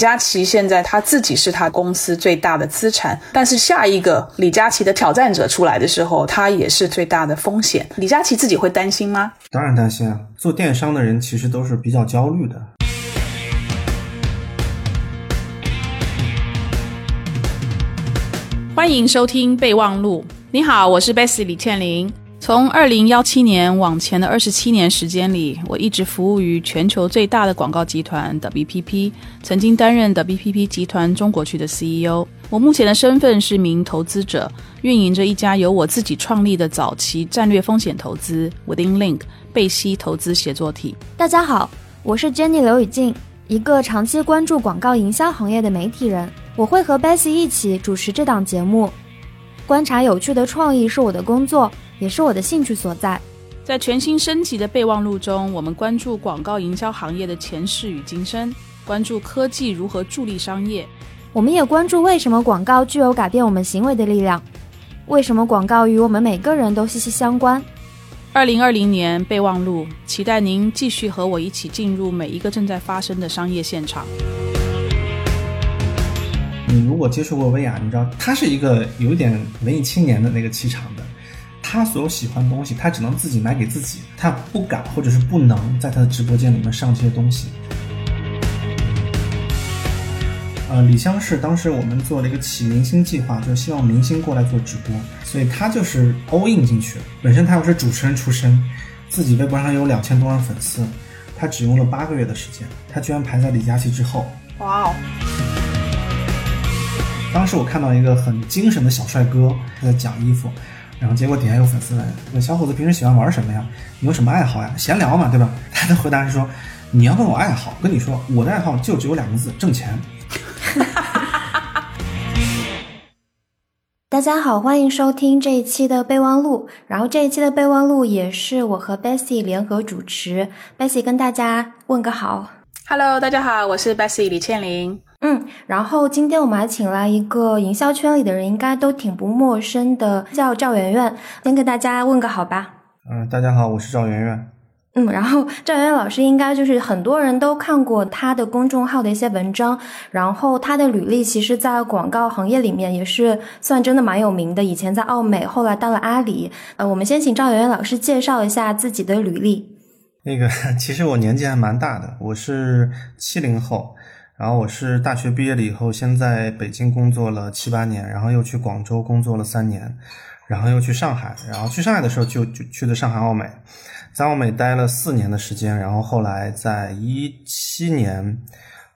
佳琦现在他自己是他公司最大的资产，但是下一个李佳琦的挑战者出来的时候，他也是最大的风险。李佳琦自己会担心吗？当然担心啊！做电商的人其实都是比较焦虑的。欢迎收听备忘录。你好，我是 Bessy 李倩玲。从二零幺七年往前的二十七年时间里，我一直服务于全球最大的广告集团 WPP，曾经担任 WPP 集团中国区的 CEO。我目前的身份是名投资者，运营着一家由我自己创立的早期战略风险投资 Within Link 贝西投资协作体。大家好，我是 Jenny 刘雨静，一个长期关注广告营销行业的媒体人。我会和 Bessy 一起主持这档节目，观察有趣的创意是我的工作。也是我的兴趣所在。在全新升级的备忘录中，我们关注广告营销行业的前世与今生，关注科技如何助力商业。我们也关注为什么广告具有改变我们行为的力量，为什么广告与我们每个人都息息相关。二零二零年备忘录，期待您继续和我一起进入每一个正在发生的商业现场。你如果接触过薇娅，你知道她是一个有点文艺青年的那个气场的。他所有喜欢的东西，他只能自己买给自己，他不敢或者是不能在他的直播间里面上这些东西。呃，李湘是当时我们做了一个起明星计划，就是希望明星过来做直播，所以他就是 all in 进去。本身他又是主持人出身，自己微博上有两千多万粉丝，他只用了八个月的时间，他居然排在李佳琦之后。哇哦！当时我看到一个很精神的小帅哥他在讲衣服。然后结果底下有粉丝问：“那小伙子平时喜欢玩什么呀？你有什么爱好呀？闲聊嘛，对吧？”他的回答是说：“你要问我爱好，跟你说，我的爱好就只有两个字：挣钱。”大家好，欢迎收听这一期的备忘录。然后这一期的备忘录也是我和 Bessy 联合主持。Bessy 跟大家问个好，Hello，大家好，我是 Bessy 李倩玲。嗯，然后今天我们还请来一个营销圈里的人，应该都挺不陌生的，叫赵媛媛，先给大家问个好吧。嗯，大家好，我是赵媛媛。嗯，然后赵媛媛老师应该就是很多人都看过她的公众号的一些文章，然后她的履历其实，在广告行业里面也是算真的蛮有名的。以前在奥美，后来到了阿里。呃，我们先请赵媛媛老师介绍一下自己的履历。那个，其实我年纪还蛮大的，我是七零后。然后我是大学毕业了以后，先在北京工作了七八年，然后又去广州工作了三年，然后又去上海，然后去上海的时候就就去的上海奥美，在奥美待了四年的时间，然后后来在一七年，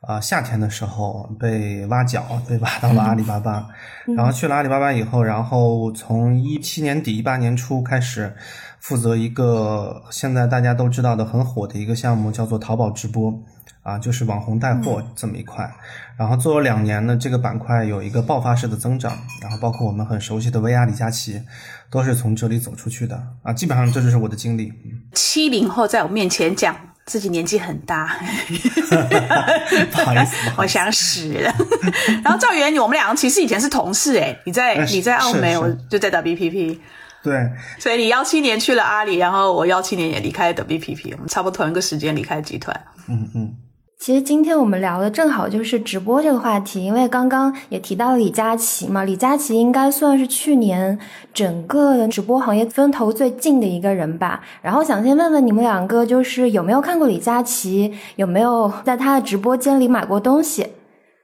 啊夏天的时候被挖角，被挖到了阿里巴巴，然后去了阿里巴巴以后，然后从一七年底一八年初开始，负责一个现在大家都知道的很火的一个项目，叫做淘宝直播。啊，就是网红带货这么一块，然后做了两年呢，这个板块有一个爆发式的增长，然后包括我们很熟悉的薇娅、李佳琦，都是从这里走出去的。啊，基本上这就是我的经历。七零后在我面前讲自己年纪很大，不好意思，我想死了。然后赵源，我们两个其实以前是同事哎，你在你在澳门，我就在 WPP，对，所以你幺七年去了阿里，然后我幺七年也离开了 WPP，我们差不多同一个时间离开集团。嗯嗯。其实今天我们聊的正好就是直播这个话题，因为刚刚也提到了李佳琦嘛，李佳琦应该算是去年整个直播行业风头最近的一个人吧。然后想先问问你们两个，就是有没有看过李佳琦，有没有在他的直播间里买过东西？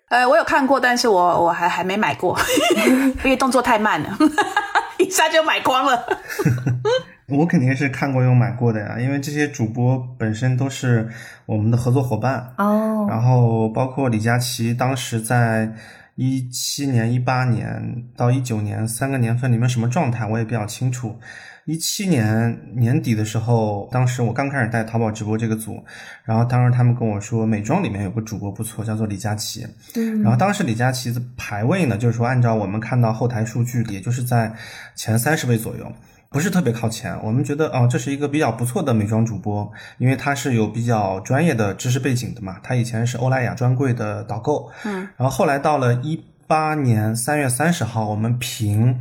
呃，我有看过，但是我我还还没买过，因为动作太慢了，一下就买光了。我肯定是看过又买过的呀，因为这些主播本身都是我们的合作伙伴哦。然后包括李佳琦，当时在一七年、一八年到一九年三个年份里面什么状态，我也比较清楚。一七年年底的时候，当时我刚开始带淘宝直播这个组，然后当时他们跟我说，美妆里面有个主播不错，叫做李佳琦。嗯。然后当时李佳琦的排位呢，就是说按照我们看到后台数据，也就是在前三十位左右。不是特别靠前，我们觉得哦，这是一个比较不错的美妆主播，因为他是有比较专业的知识背景的嘛。他以前是欧莱雅专柜的导购，嗯，然后后来到了一八年三月三十号，我们评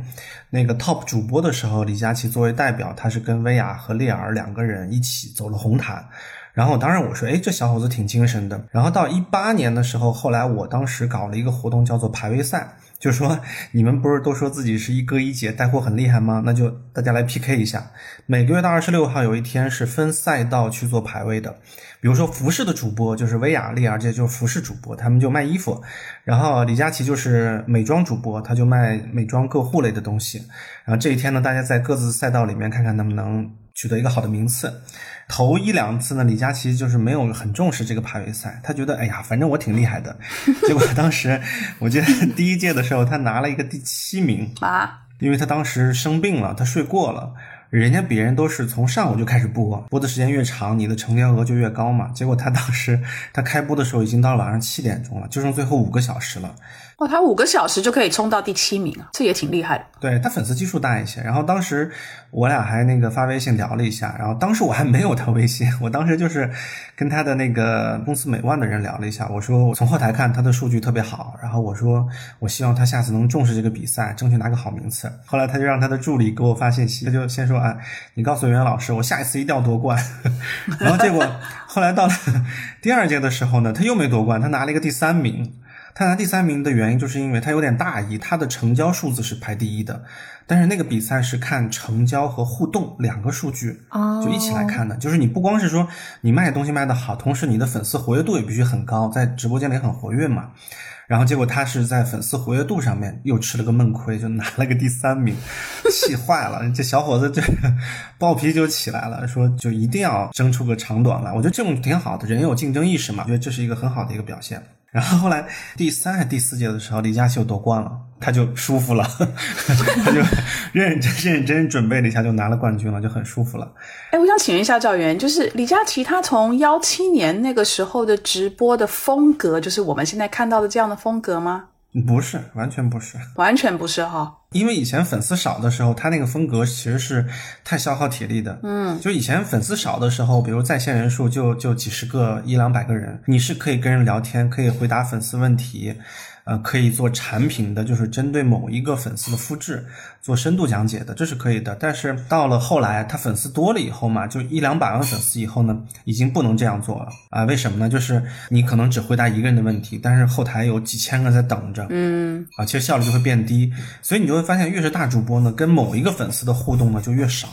那个 top 主播的时候，李佳琦作为代表，他是跟薇娅和丽儿两个人一起走了红毯，然后当然我说，哎，这小伙子挺精神的。然后到一八年的时候，后来我当时搞了一个活动，叫做排位赛。就说，你们不是都说自己是一哥一姐带货很厉害吗？那就大家来 PK 一下。每个月的二十六号有一天是分赛道去做排位的。比如说服饰的主播就是薇娅、丽儿，这就是服饰主播，他们就卖衣服。然后李佳琦就是美妆主播，他就卖美妆个护类的东西。然后这一天呢，大家在各自赛道里面看看能不能取得一个好的名次。头一两次呢，李佳琦就是没有很重视这个排位赛，他觉得哎呀，反正我挺厉害的。结果当时我记得第一届的时候，他拿了一个第七名啊，因为他当时生病了，他睡过了。人家别人都是从上午就开始播，播的时间越长，你的成交额就越高嘛。结果他当时他开播的时候已经到了晚上七点钟了，就剩最后五个小时了。哦，他五个小时就可以冲到第七名啊，这也挺厉害的。对他粉丝基数大一些，然后当时我俩还那个发微信聊了一下，然后当时我还没有他微信，我当时就是跟他的那个公司美万的人聊了一下，我说我从后台看他的数据特别好，然后我说我希望他下次能重视这个比赛，争取拿个好名次。后来他就让他的助理给我发信息，他就先说啊，你告诉袁老师，我下一次一定要夺冠。然后结果后来到了 第二届的时候呢，他又没夺冠，他拿了一个第三名。他拿第三名的原因，就是因为他有点大意，他的成交数字是排第一的，但是那个比赛是看成交和互动两个数据，就一起来看的。就是你不光是说你卖东西卖得好，同时你的粉丝活跃度也必须很高，在直播间里很活跃嘛。然后结果他是在粉丝活跃度上面又吃了个闷亏，就拿了个第三名，气坏了。这小伙子就暴脾气就起来了，说就一定要争出个长短来。我觉得这种挺好的，人有竞争意识嘛，我觉得这是一个很好的一个表现。然后后来第三还是第四届的时候，李佳琦夺冠了，他就舒服了，他就认认真认真准备了一下，就拿了冠军了，就很舒服了。哎，我想请问一下赵源，就是李佳琦他从幺七年那个时候的直播的风格，就是我们现在看到的这样的风格吗？不是，完全不是，完全不是哈。因为以前粉丝少的时候，他那个风格其实是太消耗体力的。嗯，就以前粉丝少的时候，比如在线人数就就几十个一两百个人，你是可以跟人聊天，可以回答粉丝问题。呃，可以做产品的，就是针对某一个粉丝的复制，做深度讲解的，这是可以的。但是到了后来，他粉丝多了以后嘛，就一两百万粉丝以后呢，已经不能这样做了啊？为什么呢？就是你可能只回答一个人的问题，但是后台有几千个在等着，嗯，啊，其实效率就会变低。所以你就会发现，越是大主播呢，跟某一个粉丝的互动呢就越少。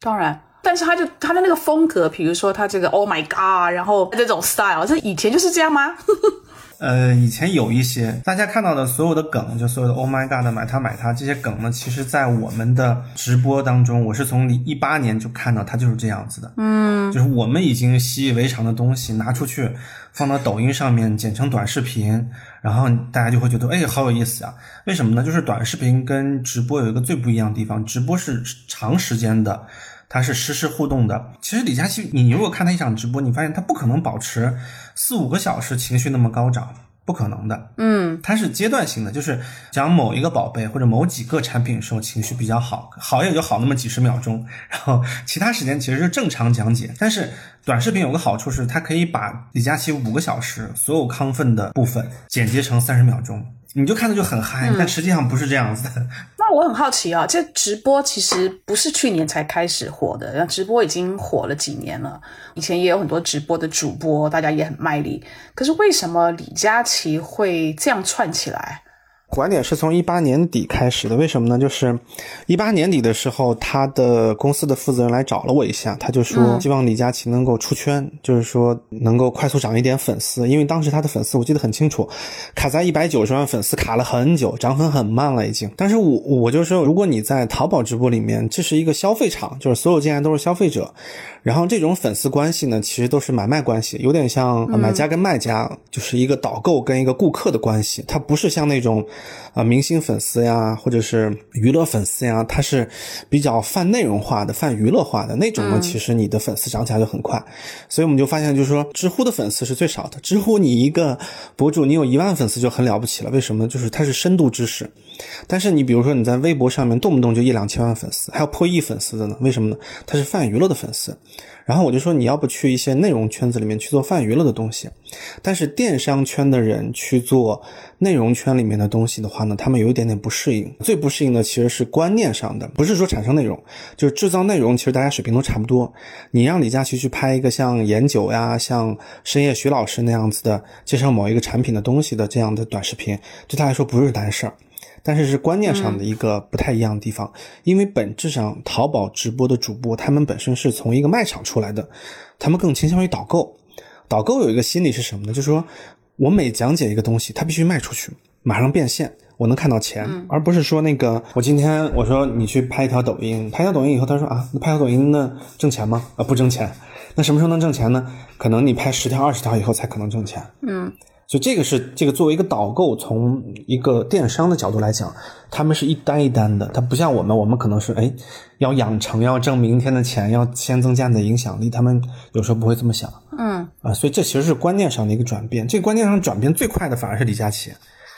当然，但是他就他的那个风格，比如说他这个 Oh my God，然后这种 style，这以前就是这样吗？呃，以前有一些大家看到的所有的梗，就所有的 Oh my God 买它买它这些梗呢，其实，在我们的直播当中，我是从一八年就看到它就是这样子的。嗯，就是我们已经习以为常的东西拿出去放到抖音上面剪成短视频，然后大家就会觉得哎，好有意思啊！为什么呢？就是短视频跟直播有一个最不一样的地方，直播是长时间的。它是实时互动的。其实李佳琦，你如果看他一场直播，你发现他不可能保持四五个小时情绪那么高涨，不可能的。嗯，它是阶段性的，就是讲某一个宝贝或者某几个产品的时候情绪比较好，好也就好那么几十秒钟，然后其他时间其实是正常讲解。但是短视频有个好处是，它可以把李佳琦五个小时所有亢奋的部分剪辑成三十秒钟。你就看着就很嗨，但实际上不是这样子的。我很好奇啊，这直播其实不是去年才开始火的，那直播已经火了几年了。以前也有很多直播的主播，大家也很卖力。可是为什么李佳琦会这样串起来？拐点是从一八年底开始的，为什么呢？就是一八年底的时候，他的公司的负责人来找了我一下，他就说希望李佳琦能够出圈，就是说能够快速涨一点粉丝，因为当时他的粉丝我记得很清楚，卡在一百九十万粉丝卡了很久，涨粉很慢了已经。但是我我就说，如果你在淘宝直播里面，这是一个消费场，就是所有进来都是消费者。然后这种粉丝关系呢，其实都是买卖关系，有点像买家跟卖家，就是一个导购跟一个顾客的关系。它不是像那种，啊明星粉丝呀，或者是娱乐粉丝呀，它是比较泛内容化的、泛娱乐化的那种呢。其实你的粉丝涨起来就很快。所以我们就发现，就是说，知乎的粉丝是最少的。知乎你一个博主，你有一万粉丝就很了不起了。为什么？就是它是深度知识。但是你比如说你在微博上面动不动就一两千万粉丝，还有破亿粉丝的呢？为什么呢？它是泛娱乐的粉丝。然后我就说你要不去一些内容圈子里面去做泛娱乐的东西，但是电商圈的人去做内容圈里面的东西的话呢，他们有一点点不适应。最不适应的其实是观念上的，不是说产生内容，就是制造内容，其实大家水平都差不多。你让李佳琦去拍一个像颜九呀、像深夜徐老师那样子的介绍某一个产品的东西的这样的短视频，对他来说不是难事儿。但是是观念上的一个不太一样的地方，因为本质上淘宝直播的主播，他们本身是从一个卖场出来的，他们更倾向于导购。导购有一个心理是什么呢？就是说我每讲解一个东西，它必须卖出去，马上变现，我能看到钱，而不是说那个我今天我说你去拍一条抖音，拍条抖音以后，他说啊，那拍条抖音那挣钱吗？啊，不挣钱。那什么时候能挣钱呢？可能你拍十条、二十条以后才可能挣钱。嗯。就这个是这个作为一个导购，从一个电商的角度来讲，他们是一单一单的，它不像我们，我们可能是哎要养成，要挣明天的钱，要先增加你的影响力，他们有时候不会这么想，嗯啊，所以这其实是观念上的一个转变。这个观念上转变最快的反而是李佳琦，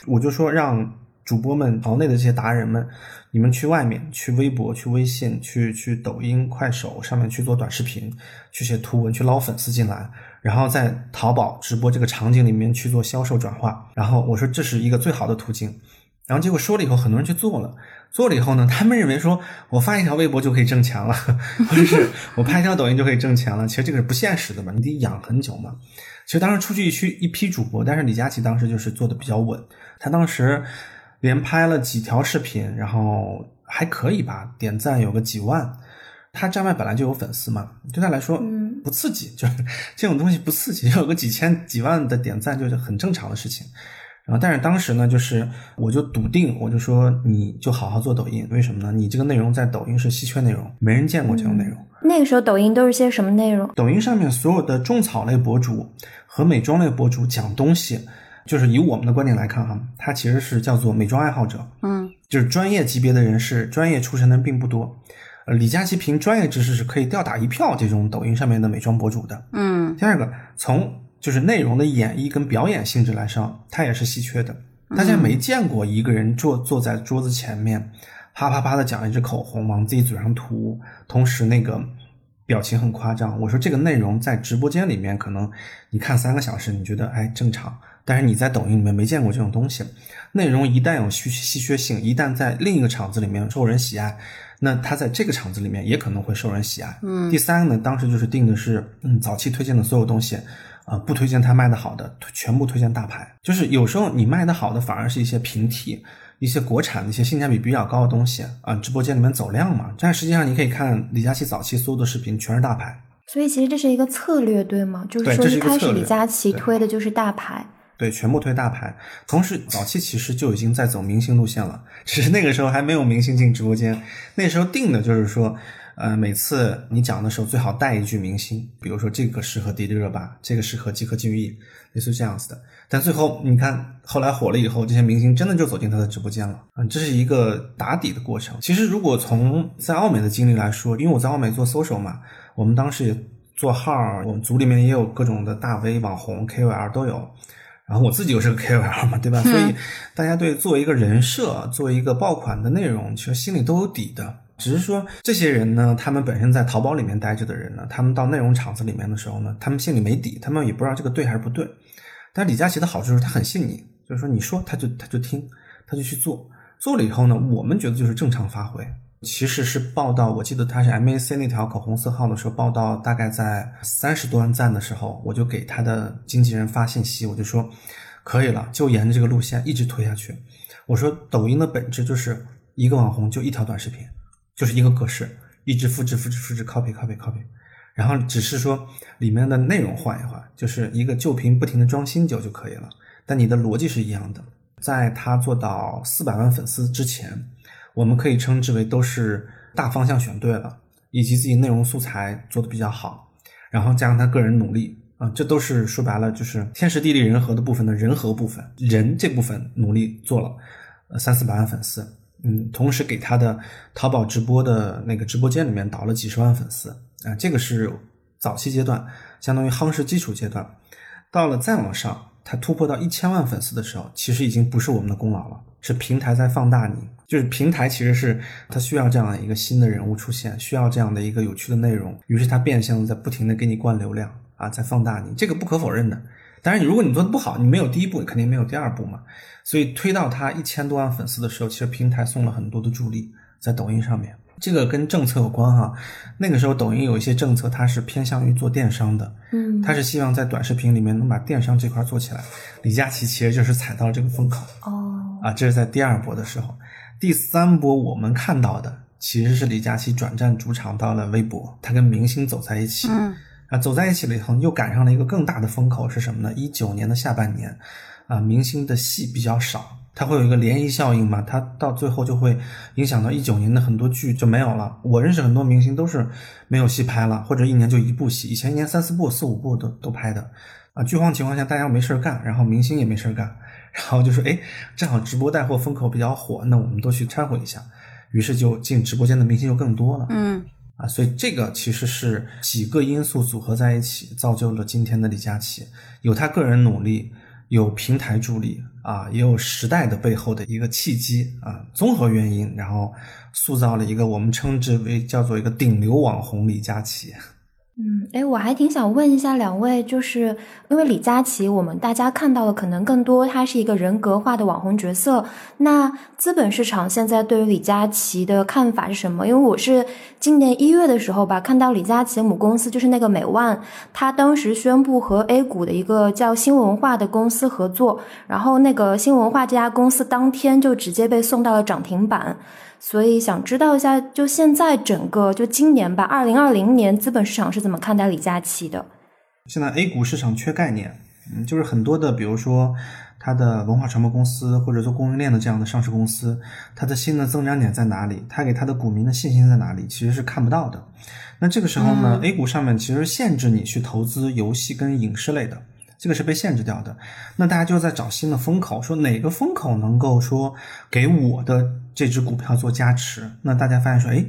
我就说让主播们、行内的这些达人们，你们去外面，去微博、去微信、去去抖音、快手上面去做短视频，去写图文，去捞粉丝进来。然后在淘宝直播这个场景里面去做销售转化，然后我说这是一个最好的途径，然后结果说了以后，很多人去做了，做了以后呢，他们认为说我发一条微博就可以挣钱了，或者是我拍一条抖音就可以挣钱了，其实这个是不现实的嘛，你得养很久嘛。其实当时出去一批一批主播，但是李佳琦当时就是做的比较稳，他当时连拍了几条视频，然后还可以吧，点赞有个几万。他站外本来就有粉丝嘛，对他来说不刺激，就是 这种东西不刺激，有个几千几万的点赞就是很正常的事情。然后，但是当时呢，就是我就笃定，我就说你就好好做抖音，为什么呢？你这个内容在抖音是稀缺内容，没人见过这种内容。那个时候抖音都是些什么内容？抖音上面所有的种草类博主和美妆类博主讲东西，就是以我们的观点来看哈，它其实是叫做美妆爱好者，嗯，就是专业级别的人士，专业出身的人并不多。呃，李佳琦凭专业知识是可以吊打一票这种抖音上面的美妆博主的。嗯，第二个，从就是内容的演绎跟表演性质来上，它也是稀缺的。大家没见过一个人坐坐在桌子前面，啪啪啪的讲一支口红往自己嘴上涂，同时那个表情很夸张。我说这个内容在直播间里面可能你看三个小时，你觉得哎正常，但是你在抖音里面没见过这种东西。内容一旦有稀稀缺性，一旦在另一个场子里面受人喜爱。那他在这个场子里面也可能会受人喜爱。嗯，第三个呢，当时就是定的是，嗯，早期推荐的所有东西，啊，不推荐他卖的好的，全部推荐大牌。就是有时候你卖的好的反而是一些平替、一些国产的一些性价比比较高的东西啊，直播间里面走量嘛。但实际上你可以看李佳琦早期所有的视频全是大牌。所以其实这是一个策略，对吗？就是说一开始李佳琦推的就是大牌。对，全部推大牌。同时，早期其实就已经在走明星路线了，只是那个时候还没有明星进直播间。那时候定的就是说，呃，每次你讲的时候最好带一句明星，比如说这个适合迪丽热巴，这个适合吉克隽逸，类似这样子的。但最后你看，后来火了以后，这些明星真的就走进他的直播间了。嗯，这是一个打底的过程。其实，如果从在奥美的经历来说，因为我在奥美做 social 嘛，我们当时也做号，我们组里面也有各种的大 V、网红、KOL 都有。然后我自己又是个 KOL 嘛，对吧？所以大家对作为一个人设、作为一个爆款的内容，其实心里都有底的。只是说这些人呢，他们本身在淘宝里面待着的人呢，他们到内容场子里面的时候呢，他们心里没底，他们也不知道这个对还是不对。但李佳琦的好处就是他很信你，就是说你说他就他就听，他就去做，做了以后呢，我们觉得就是正常发挥。其实是报道，我记得他是 MAC 那条口红色号的时候，报道大概在三十多万赞的时候，我就给他的经纪人发信息，我就说可以了，就沿着这个路线一直推下去。我说抖音的本质就是一个网红就一条短视频，就是一个格式，一直复制复制复制，copy copy copy，然后只是说里面的内容换一换，就是一个旧瓶不停的装新酒就可以了。但你的逻辑是一样的，在他做到四百万粉丝之前。我们可以称之为都是大方向选对了，以及自己内容素材做的比较好，然后加上他个人努力啊，这都是说白了就是天时地利人和的部分的人和部分，人这部分努力做了，三四百万粉丝，嗯，同时给他的淘宝直播的那个直播间里面导了几十万粉丝啊，这个是早期阶段，相当于夯实基础阶段，到了再往上，它突破到一千万粉丝的时候，其实已经不是我们的功劳了，是平台在放大你。就是平台其实是它需要这样的一个新的人物出现，需要这样的一个有趣的内容，于是它变相的在不停的给你灌流量啊，在放大你，这个不可否认的。当然，如果你做的不好，你没有第一步，肯定没有第二步嘛。所以推到他一千多万粉丝的时候，其实平台送了很多的助力在抖音上面。这个跟政策有关哈，那个时候抖音有一些政策，它是偏向于做电商的，嗯，它是希望在短视频里面能把电商这块做起来。李佳琦其实就是踩到了这个风口，哦，啊，这是在第二波的时候，第三波我们看到的其实是李佳琦转战主场到了微博，他跟明星走在一起，嗯，啊，走在一起了以后，又赶上了一个更大的风口是什么呢？一九年的下半年，啊，明星的戏比较少。它会有一个涟漪效应嘛？它到最后就会影响到一九年的很多剧就没有了。我认识很多明星都是没有戏拍了，或者一年就一部戏，以前一年三四部、四五部都都拍的。啊，剧荒情况下大家没事干，然后明星也没事干，然后就说，哎，正好直播带货风口比较火，那我们都去掺和一下，于是就进直播间的明星就更多了。嗯，啊，所以这个其实是几个因素组合在一起，造就了今天的李佳琦，有他个人努力。有平台助力啊，也有时代的背后的一个契机啊，综合原因，然后塑造了一个我们称之为叫做一个顶流网红李佳琦。嗯，哎，我还挺想问一下两位，就是因为李佳琦，我们大家看到的可能更多，他是一个人格化的网红角色。那资本市场现在对于李佳琦的看法是什么？因为我是今年一月的时候吧，看到李佳琦母公司就是那个美万，他当时宣布和 A 股的一个叫新文化的公司合作，然后那个新文化这家公司当天就直接被送到了涨停板。所以想知道一下，就现在整个就今年吧，二零二零年资本市场是怎么看待李佳琦的？现在 A 股市场缺概念，嗯，就是很多的，比如说它的文化传播公司或者做供应链的这样的上市公司，它的新的增长点在哪里？它给它的股民的信心在哪里？其实是看不到的。那这个时候呢，A 股上面其实限制你去投资游戏跟影视类的。这个是被限制掉的，那大家就在找新的风口，说哪个风口能够说给我的这只股票做加持？那大家发现说，哎，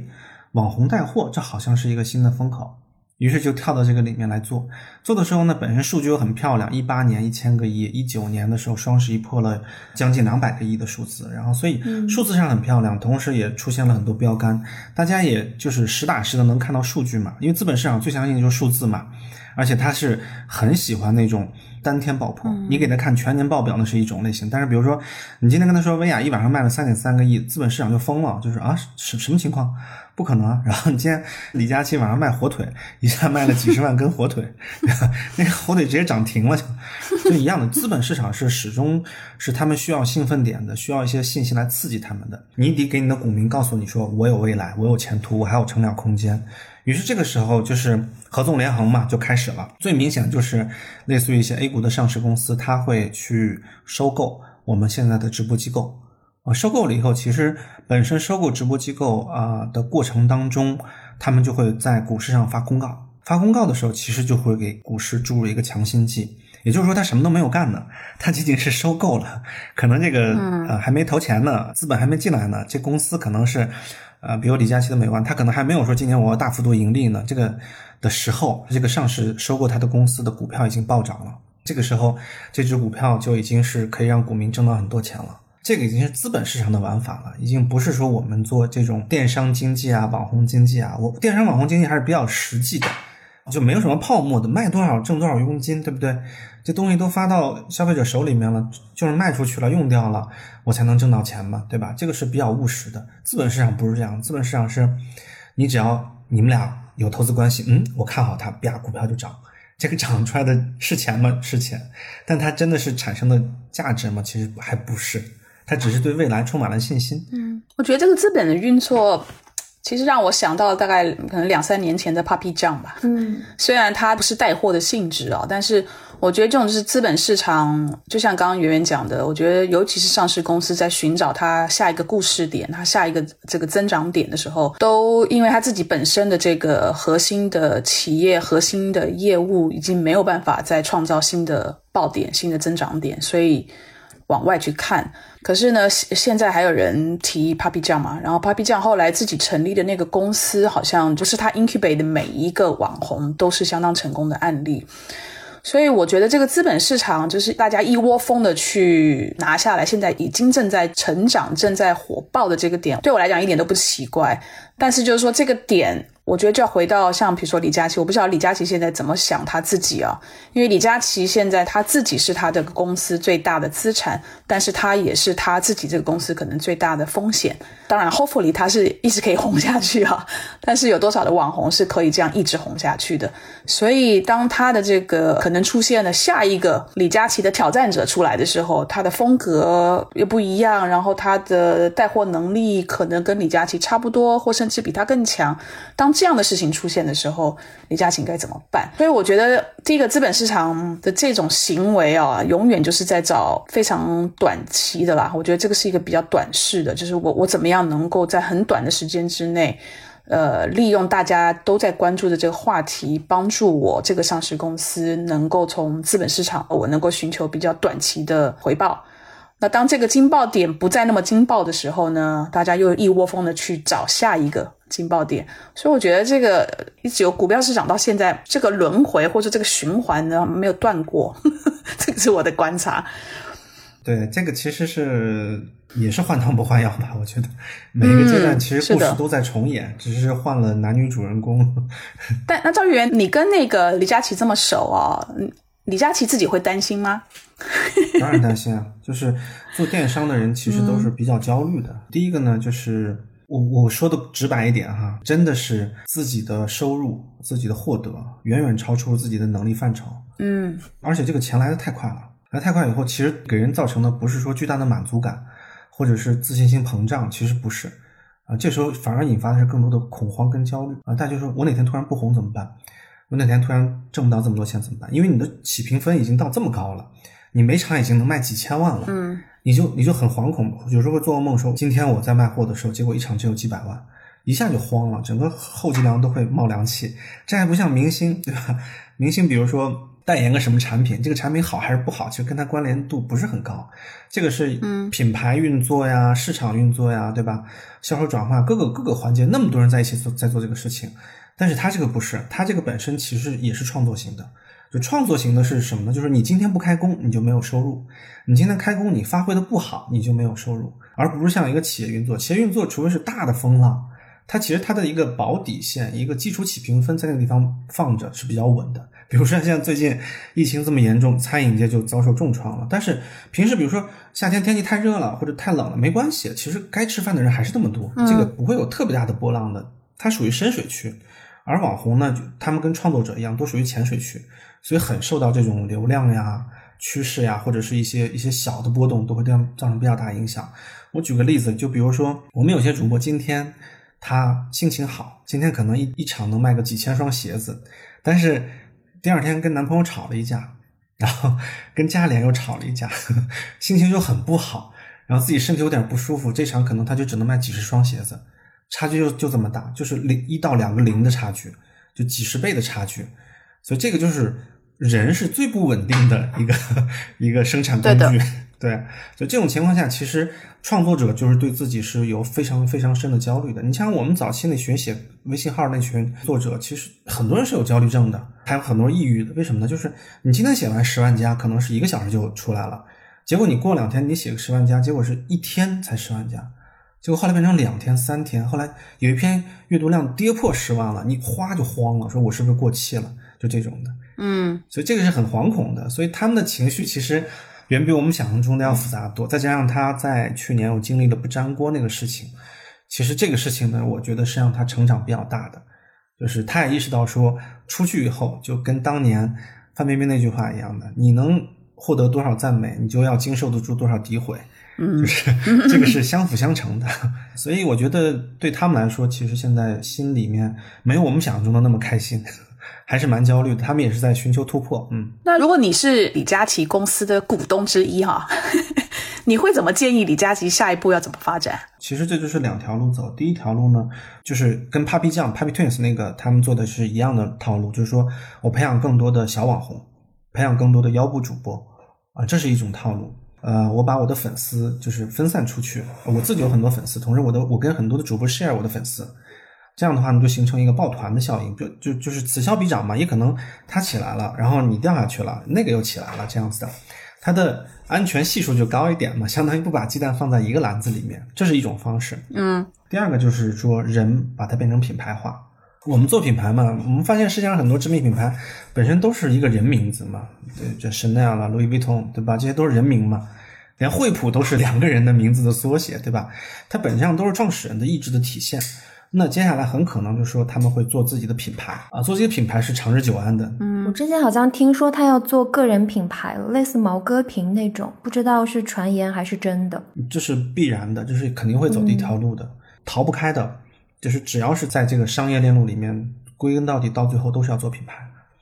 网红带货，这好像是一个新的风口，于是就跳到这个里面来做。做的时候呢，本身数据又很漂亮，一八年一千个亿，一九年的时候双十一破了将近两百个亿的数字，然后所以数字上很漂亮，同时也出现了很多标杆，大家也就是实打实的能看到数据嘛，因为资本市场最相信的就是数字嘛。而且他是很喜欢那种单天爆破，你给他看全年报表那是一种类型，但是比如说你今天跟他说薇娅一晚上卖了三点三个亿，资本市场就疯了，就是啊什什么情况？不可能！然后你今天李佳琦晚上卖火腿，一下卖了几十万根火腿，那个火腿直接涨停了，就一样的。资本市场是始终是他们需要兴奋点的，需要一些信息来刺激他们的。你得给你的股民告诉你说，我有未来，我有前途，我还有成长空间。于是这个时候就是合纵连横嘛，就开始了。最明显就是类似于一些 A 股的上市公司，它会去收购我们现在的直播机构。啊，收购了以后，其实本身收购直播机构啊的过程当中，他们就会在股市上发公告。发公告的时候，其实就会给股市注入一个强心剂。也就是说，他什么都没有干呢，他 仅仅是收购了，可能这个呃还没投钱呢，资本还没进来呢。这公司可能是，呃，比如李佳琦的美万，他可能还没有说今年我要大幅度盈利呢。这个的时候，这个上市收购他的公司的股票已经暴涨了，这个时候这只股票就已经是可以让股民挣到很多钱了。这个已经是资本市场的玩法了，已经不是说我们做这种电商经济啊、网红经济啊。我电商网红经济还是比较实际的，就没有什么泡沫的，卖多少挣多少佣金，对不对？这东西都发到消费者手里面了，就是卖出去了、用掉了，我才能挣到钱嘛，对吧？这个是比较务实的。资本市场不是这样，资本市场是，你只要你们俩有投资关系，嗯，我看好它，啪，股票就涨。这个涨出来的是钱吗？是钱，但它真的是产生的价值吗？其实还不是。他只是对未来充满了信心。嗯，我觉得这个资本的运作，其实让我想到大概可能两三年前的 Papi 酱吧。嗯，虽然它不是带货的性质啊，但是我觉得这种是资本市场，就像刚刚圆圆讲的，我觉得尤其是上市公司在寻找它下一个故事点、它下一个这个增长点的时候，都因为它自己本身的这个核心的企业核心的业务已经没有办法再创造新的爆点、新的增长点，所以。往外去看，可是呢，现在还有人提 Papi 酱嘛？然后 Papi 酱后来自己成立的那个公司，好像就是他 incubate 的每一个网红都是相当成功的案例。所以我觉得这个资本市场就是大家一窝蜂的去拿下来，现在已经正在成长、正在火爆的这个点，对我来讲一点都不奇怪。但是就是说这个点。我觉得就要回到像比如说李佳琦，我不知道李佳琦现在怎么想他自己啊？因为李佳琦现在他自己是他的公司最大的资产，但是他也是他自己这个公司可能最大的风险。当然，hopefully 他是一直可以红下去啊。但是有多少的网红是可以这样一直红下去的？所以当他的这个可能出现了下一个李佳琦的挑战者出来的时候，他的风格又不一样，然后他的带货能力可能跟李佳琦差不多，或甚至比他更强。当这样的事情出现的时候，李佳琦该怎么办？所以我觉得，第一个资本市场的这种行为啊，永远就是在找非常短期的啦。我觉得这个是一个比较短视的，就是我我怎么样能够在很短的时间之内，呃，利用大家都在关注的这个话题，帮助我这个上市公司能够从资本市场，我能够寻求比较短期的回报。那当这个惊爆点不再那么惊爆的时候呢，大家又一窝蜂的去找下一个惊爆点，所以我觉得这个一直有股票市场到现在这个轮回或者这个循环呢没有断过，这个是我的观察。对，这个其实是也是换汤不换药吧？我觉得每个阶段其实故事都在重演，只是换了男女主人公。但那赵玉元，你跟那个李佳琦这么熟啊？李佳琦自己会担心吗？当然担心啊！就是做电商的人其实都是比较焦虑的。第一个呢，就是我我说的直白一点哈，真的是自己的收入、自己的获得远远超出自己的能力范畴。嗯，而且这个钱来的太快了，来太快以后，其实给人造成的不是说巨大的满足感，或者是自信心膨胀，其实不是啊。这时候反而引发的是更多的恐慌跟焦虑啊！大家就说我哪天突然不红怎么办？我哪天突然挣不到这么多钱怎么办？因为你的起评分已经到这么高了，你每场已经能卖几千万了，嗯，你就你就很惶恐，有时候会做噩梦说，今天我在卖货的时候，结果一场只有几百万，一下就慌了，整个后脊梁都会冒凉气。这还不像明星，对吧？明星比如说代言个什么产品，这个产品好还是不好，其实跟它关联度不是很高。这个是品牌运作呀，市场运作呀，对吧？销售转化各个各个环节，那么多人在一起做在做这个事情。但是它这个不是，它这个本身其实也是创作型的。就创作型的是什么呢？就是你今天不开工，你就没有收入；你今天开工，你发挥的不好，你就没有收入。而不是像一个企业运作，企业运作除非是大的风浪，它其实它的一个保底线、一个基础起评分在那个地方放着是比较稳的。比如说像最近疫情这么严重，餐饮界就遭受重创了。但是平时比如说夏天天气太热了或者太冷了，没关系，其实该吃饭的人还是那么多，这个不会有特别大的波浪的。它属于深水区。而网红呢，他们跟创作者一样，都属于浅水区，所以很受到这种流量呀、趋势呀，或者是一些一些小的波动，都会对他们造成比较大影响。我举个例子，就比如说我们有些主播，今天他心情好，今天可能一一场能卖个几千双鞋子，但是第二天跟男朋友吵了一架，然后跟家里人又吵了一架，心情就很不好，然后自己身体有点不舒服，这场可能他就只能卖几十双鞋子。差距就就这么大，就是零一到两个零的差距，就几十倍的差距，所以这个就是人是最不稳定的一个一个生产工具，对，所以这种情况下，其实创作者就是对自己是有非常非常深的焦虑的。你像我们早期那群写微信号那群作者，其实很多人是有焦虑症的，还有很多抑郁的。为什么呢？就是你今天写完十万加，可能是一个小时就出来了，结果你过两天你写个十万加，结果是一天才十万加。结果后来变成两天、三天，后来有一篇阅读量跌破十万了，你哗就慌了，说我是不是过气了？就这种的，嗯，所以这个是很惶恐的。所以他们的情绪其实远比我们想象中的要复杂多。再加上他在去年我经历了不粘锅那个事情，其实这个事情呢，我觉得是让他成长比较大的，就是他也意识到说，出去以后就跟当年范冰冰那句话一样的，你能获得多少赞美，你就要经受得住多少诋毁。嗯，就是 这个是相辅相成的，所以我觉得对他们来说，其实现在心里面没有我们想象中的那么开心，还是蛮焦虑的。他们也是在寻求突破。嗯，那如果你是李佳琦公司的股东之一哈，你会怎么建议李佳琦下一步要怎么发展？其实这就是两条路走。第一条路呢，就是跟 Papi 酱 Papi Twins 那个他们做的是一样的套路，就是说我培养更多的小网红，培养更多的腰部主播啊，这是一种套路。呃，我把我的粉丝就是分散出去，我自己有很多粉丝，同时我的我跟很多的主播 share 我的粉丝，这样的话呢，就形成一个抱团的效应，就就就是此消彼长嘛，也可能它起来了，然后你掉下去了，那个又起来了，这样子的，它的安全系数就高一点嘛，相当于不把鸡蛋放在一个篮子里面，这是一种方式。嗯，第二个就是说人把它变成品牌化。我们做品牌嘛，我们发现世界上很多知名品牌本身都是一个人名字嘛，对，就 Chanel 了，Louis Vuitton，对吧？这些都是人名嘛。连惠普都是两个人的名字的缩写，对吧？它本质上都是创始人的意志的体现。那接下来很可能就是说他们会做自己的品牌啊，做这个品牌是长治久安的。嗯我之前好像听说他要做个人品牌了，类似毛戈平那种，不知道是传言还是真的。这是必然的，就是肯定会走这条路的，逃不开的。就是只要是在这个商业链路里面，归根到底到最后都是要做品牌。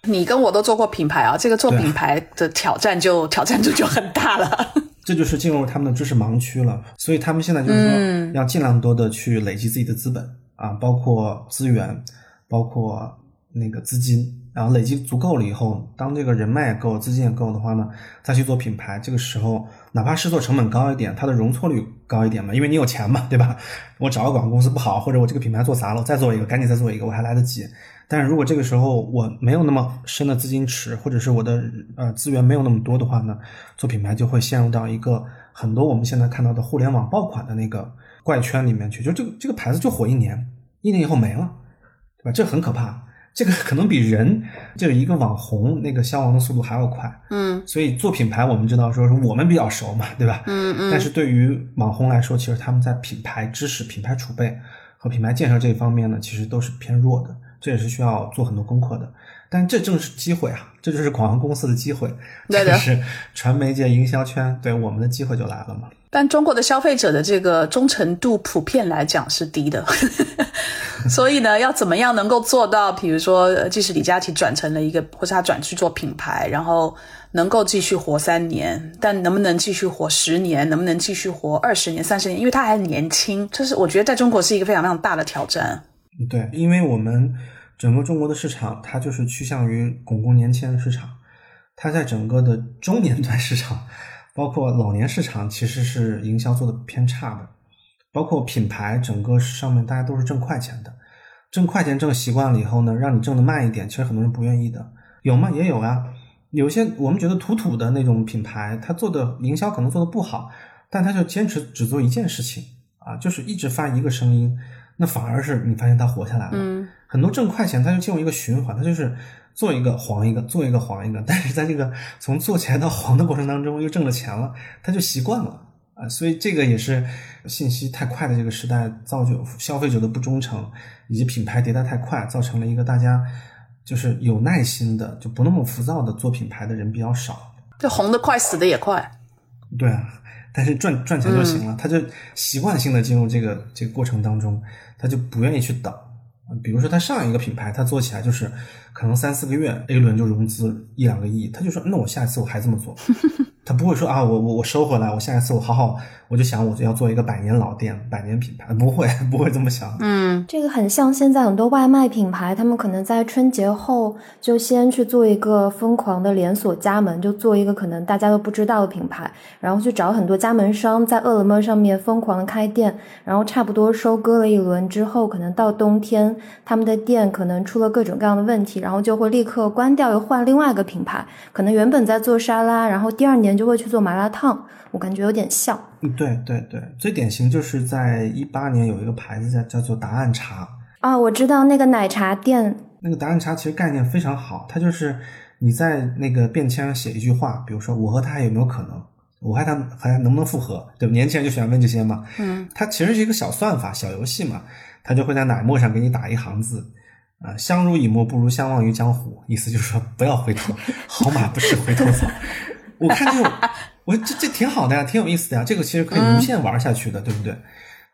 你跟我都做过品牌啊，这个做品牌的挑战就挑战度就很大了。这就是进入他们的知识盲区了，所以他们现在就是说要尽量多的去累积自己的资本啊，包括资源，包括那个资金，然后累积足够了以后，当这个人脉也够，资金也够的话呢，再去做品牌。这个时候，哪怕是做成本高一点，它的容错率高一点嘛，因为你有钱嘛，对吧？我找个广告公司不好，或者我这个品牌做砸了，我再做一个，赶紧再做一个，我还来得及。但是如果这个时候我没有那么深的资金池，或者是我的呃资源没有那么多的话呢，做品牌就会陷入到一个很多我们现在看到的互联网爆款的那个怪圈里面去，就这个这个牌子就火一年，一年以后没了，对吧？这很可怕，这个可能比人这一个网红那个消亡的速度还要快。嗯，所以做品牌我们知道说是我们比较熟嘛，对吧？嗯嗯。但是对于网红来说，其实他们在品牌知识、品牌储备和品牌建设这一方面呢，其实都是偏弱的。这也是需要做很多功课的，但这正是机会啊！这就是广告公司的机会，对的是传媒界营销圈对我们的机会就来了嘛。但中国的消费者的这个忠诚度普遍来讲是低的，所以呢，要怎么样能够做到？比如说，即使李佳琦转成了一个，或是他转去做品牌，然后能够继续活三年，但能不能继续活十年？能不能继续活二十年、三十年？因为他还年轻，这是我觉得在中国是一个非常非常大的挑战。对，因为我们。整个中国的市场，它就是趋向于巩固年轻人市场。它在整个的中年段市场，包括老年市场，其实是营销做的偏差的。包括品牌，整个上面大家都是挣快钱的，挣快钱挣习惯了以后呢，让你挣的慢一点，其实很多人不愿意的。有吗？也有啊。有些我们觉得土土的那种品牌，他做的营销可能做的不好，但他就坚持只做一件事情啊，就是一直发一个声音。那反而是你发现他活下来了，很多挣快钱，他就进入一个循环，他就是做一个黄一个，做一个黄一个，但是在这个从做起来到黄的过程当中，又挣了钱了，他就习惯了。啊，所以这个也是信息太快的这个时代，造就消费者的不忠诚，以及品牌迭代太快，造成了一个大家就是有耐心的，就不那么浮躁的做品牌的人比较少，这红的快，死的也快，对啊，但是赚赚钱就行了，他就习惯性的进入这个这个过程当中。他就不愿意去等，比如说他上一个品牌，他做起来就是可能三四个月 A 轮就融资一两个亿，他就说那我下一次我还这么做。他不会说啊，我我我收回来，我下一次我好好，我就想我就要做一个百年老店、百年品牌，不会不会这么想。嗯，这个很像现在很多外卖品牌，他们可能在春节后就先去做一个疯狂的连锁加盟，就做一个可能大家都不知道的品牌，然后去找很多加盟商在饿了么上面疯狂的开店，然后差不多收割了一轮之后，可能到冬天他们的店可能出了各种各样的问题，然后就会立刻关掉，又换另外一个品牌，可能原本在做沙拉，然后第二年。就会去做麻辣烫，我感觉有点像。嗯，对对对，最典型就是在一八年有一个牌子叫叫做答案茶啊，我知道那个奶茶店。那个答案茶其实概念非常好，它就是你在那个便签上写一句话，比如说我和他还有没有可能，我和他还能不能复合，对吧？年轻人就喜欢问这些嘛。嗯，它其实是一个小算法、小游戏嘛，它就会在奶沫上给你打一行字啊，相濡以沫不如相忘于江湖，意思就是说不要回头，好马不吃回头草。我看这种，我这这挺好的呀，挺有意思的呀，这个其实可以无限玩下去的，对不对？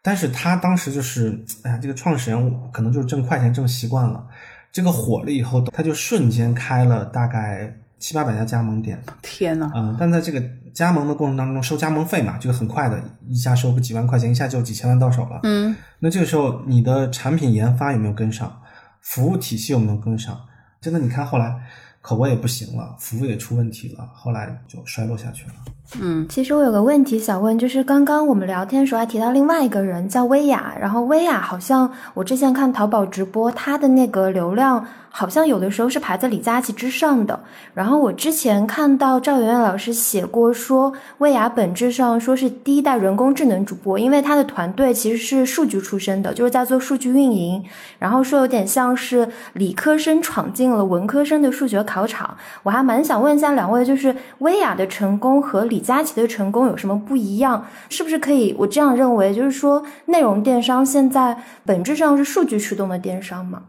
但是他当时就是，哎呀，这个创始人可能就是挣快钱挣习惯了，这个火了以后，他就瞬间开了大概七八百家加盟店。天呐，嗯，但在这个加盟的过程当中收加盟费嘛，就很快的，一下收个几万块钱，一下就几千万到手了。嗯，那这个时候你的产品研发有没有跟上？服务体系有没有跟上？真的，你看后来。口碑也不行了，服务也出问题了，后来就衰落下去了。嗯，其实我有个问题想问，就是刚刚我们聊天时候还提到另外一个人叫薇娅，然后薇娅好像我之前看淘宝直播，她的那个流量好像有的时候是排在李佳琦之上的。然后我之前看到赵媛媛老师写过说，薇娅本质上说是第一代人工智能主播，因为她的团队其实是数据出身的，就是在做数据运营，然后说有点像是理科生闯进了文科生的数学考场。我还蛮想问一下两位，就是薇娅的成功和李李佳琦的成功有什么不一样？是不是可以我这样认为，就是说内容电商现在本质上是数据驱动的电商吗？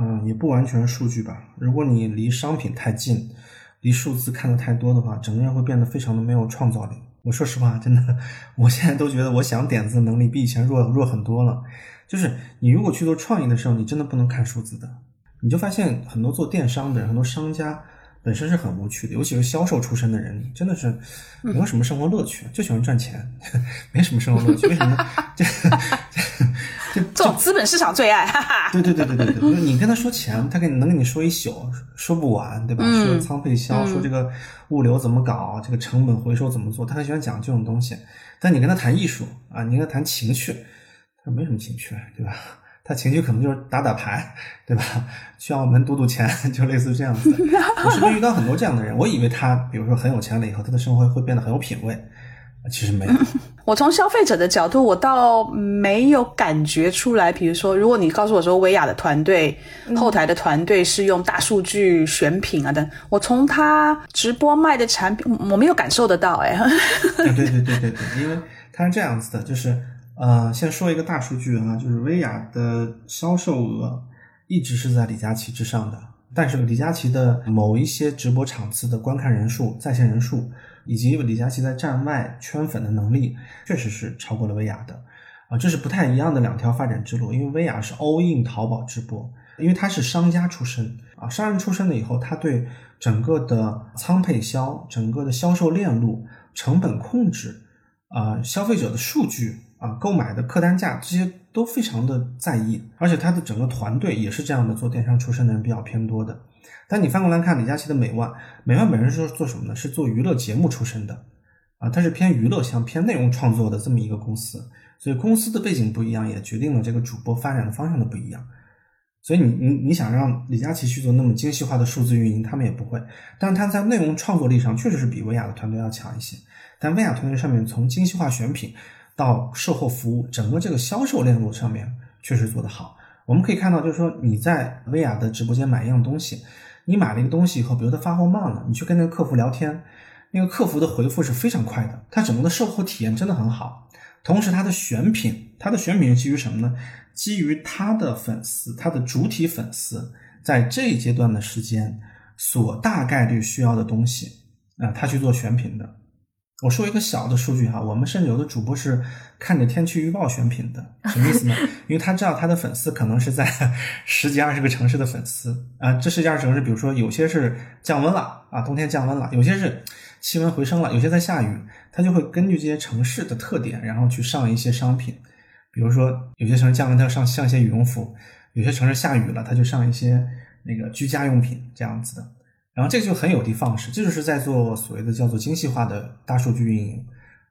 嗯，也不完全是数据吧。如果你离商品太近，离数字看的太多的话，整个人会变得非常的没有创造力。我说实话，真的，我现在都觉得我想点子的能力比以前弱弱很多了。就是你如果去做创意的时候，你真的不能看数字的。你就发现很多做电商的人，很多商家本身是很无趣的，尤其是销售出身的人，真的是没有什么生活乐趣，就喜欢赚钱，没什么生活乐趣。为什么 呢？这这这种资本市场最爱，哈哈。对对对对对对，就是你跟他说钱，他给你能跟你说一宿，说不完，对吧？嗯说仓配销，说这个物流怎么搞，这个成本回收怎么做，他很喜欢讲这种东西。但你跟他谈艺术啊，你跟他谈情趣，他没什么情趣，对吧？他情绪可能就是打打牌，对吧？去澳门赌赌钱，就类似这样子的。我身边遇到很多这样的人，我以为他比如说很有钱了以后，他的生活会变得很有品味，其实没有。我从消费者的角度，我倒没有感觉出来。比如说，如果你告诉我说薇娅的团队、后台的团队是用大数据选品啊等，我从他直播卖的产品，我没有感受得到。哎，对对对对对，因为他是这样子的，就是呃，先说一个大数据啊，就是薇娅的销售额一直是在李佳琦之上的，但是李佳琦的某一些直播场次的观看人数、在线人数，以及李佳琦在站外圈粉的能力，确实是超过了薇娅的啊，这是不太一样的两条发展之路。因为薇娅是 all in 淘宝直播，因为她是商家出身啊，商人出身了以后，他对整个的仓配销、整个的销售链路、成本控制啊、消费者的数据啊、购买的客单价这些都非常的在意，而且他的整个团队也是这样的，做电商出身的人比较偏多的。但你翻过来看李佳琦的美万，美万本身是做什么呢？是做娱乐节目出身的啊，它是偏娱乐向、偏内容创作的这么一个公司，所以公司的背景不一样，也决定了这个主播发展的方向的不一样。所以你你你想让李佳琦去做那么精细化的数字运营，他们也不会。但他在内容创作力上确实是比薇娅的团队要强一些。但薇娅团队上面从精细化选品到售后服务，整个这个销售链路上面确实做得好。我们可以看到，就是说你在薇娅的直播间买一样东西，你买了一个东西以后，比如他发货慢了，你去跟那个客服聊天，那个客服的回复是非常快的，他整个的售后体验真的很好。同时，他的选品，他的选品是基于什么呢？基于他的粉丝，他的主体粉丝在这一阶段的时间所大概率需要的东西啊、他去做选品的。我说一个小的数据哈，我们甚至有的主播是看着天气预报选品的，什么意思呢？因为他知道他的粉丝可能是在 十几二十个城市的粉丝啊，这十几二十个城市，比如说有些是降温了啊，冬天降温了，有些是气温回升了，有些在下雨，他就会根据这些城市的特点，然后去上一些商品，比如说有些城市降温，他要上上一些羽绒服；有些城市下雨了，他就上一些那个居家用品这样子的。然后这个就很有的放矢，这就是在做所谓的叫做精细化的大数据运营，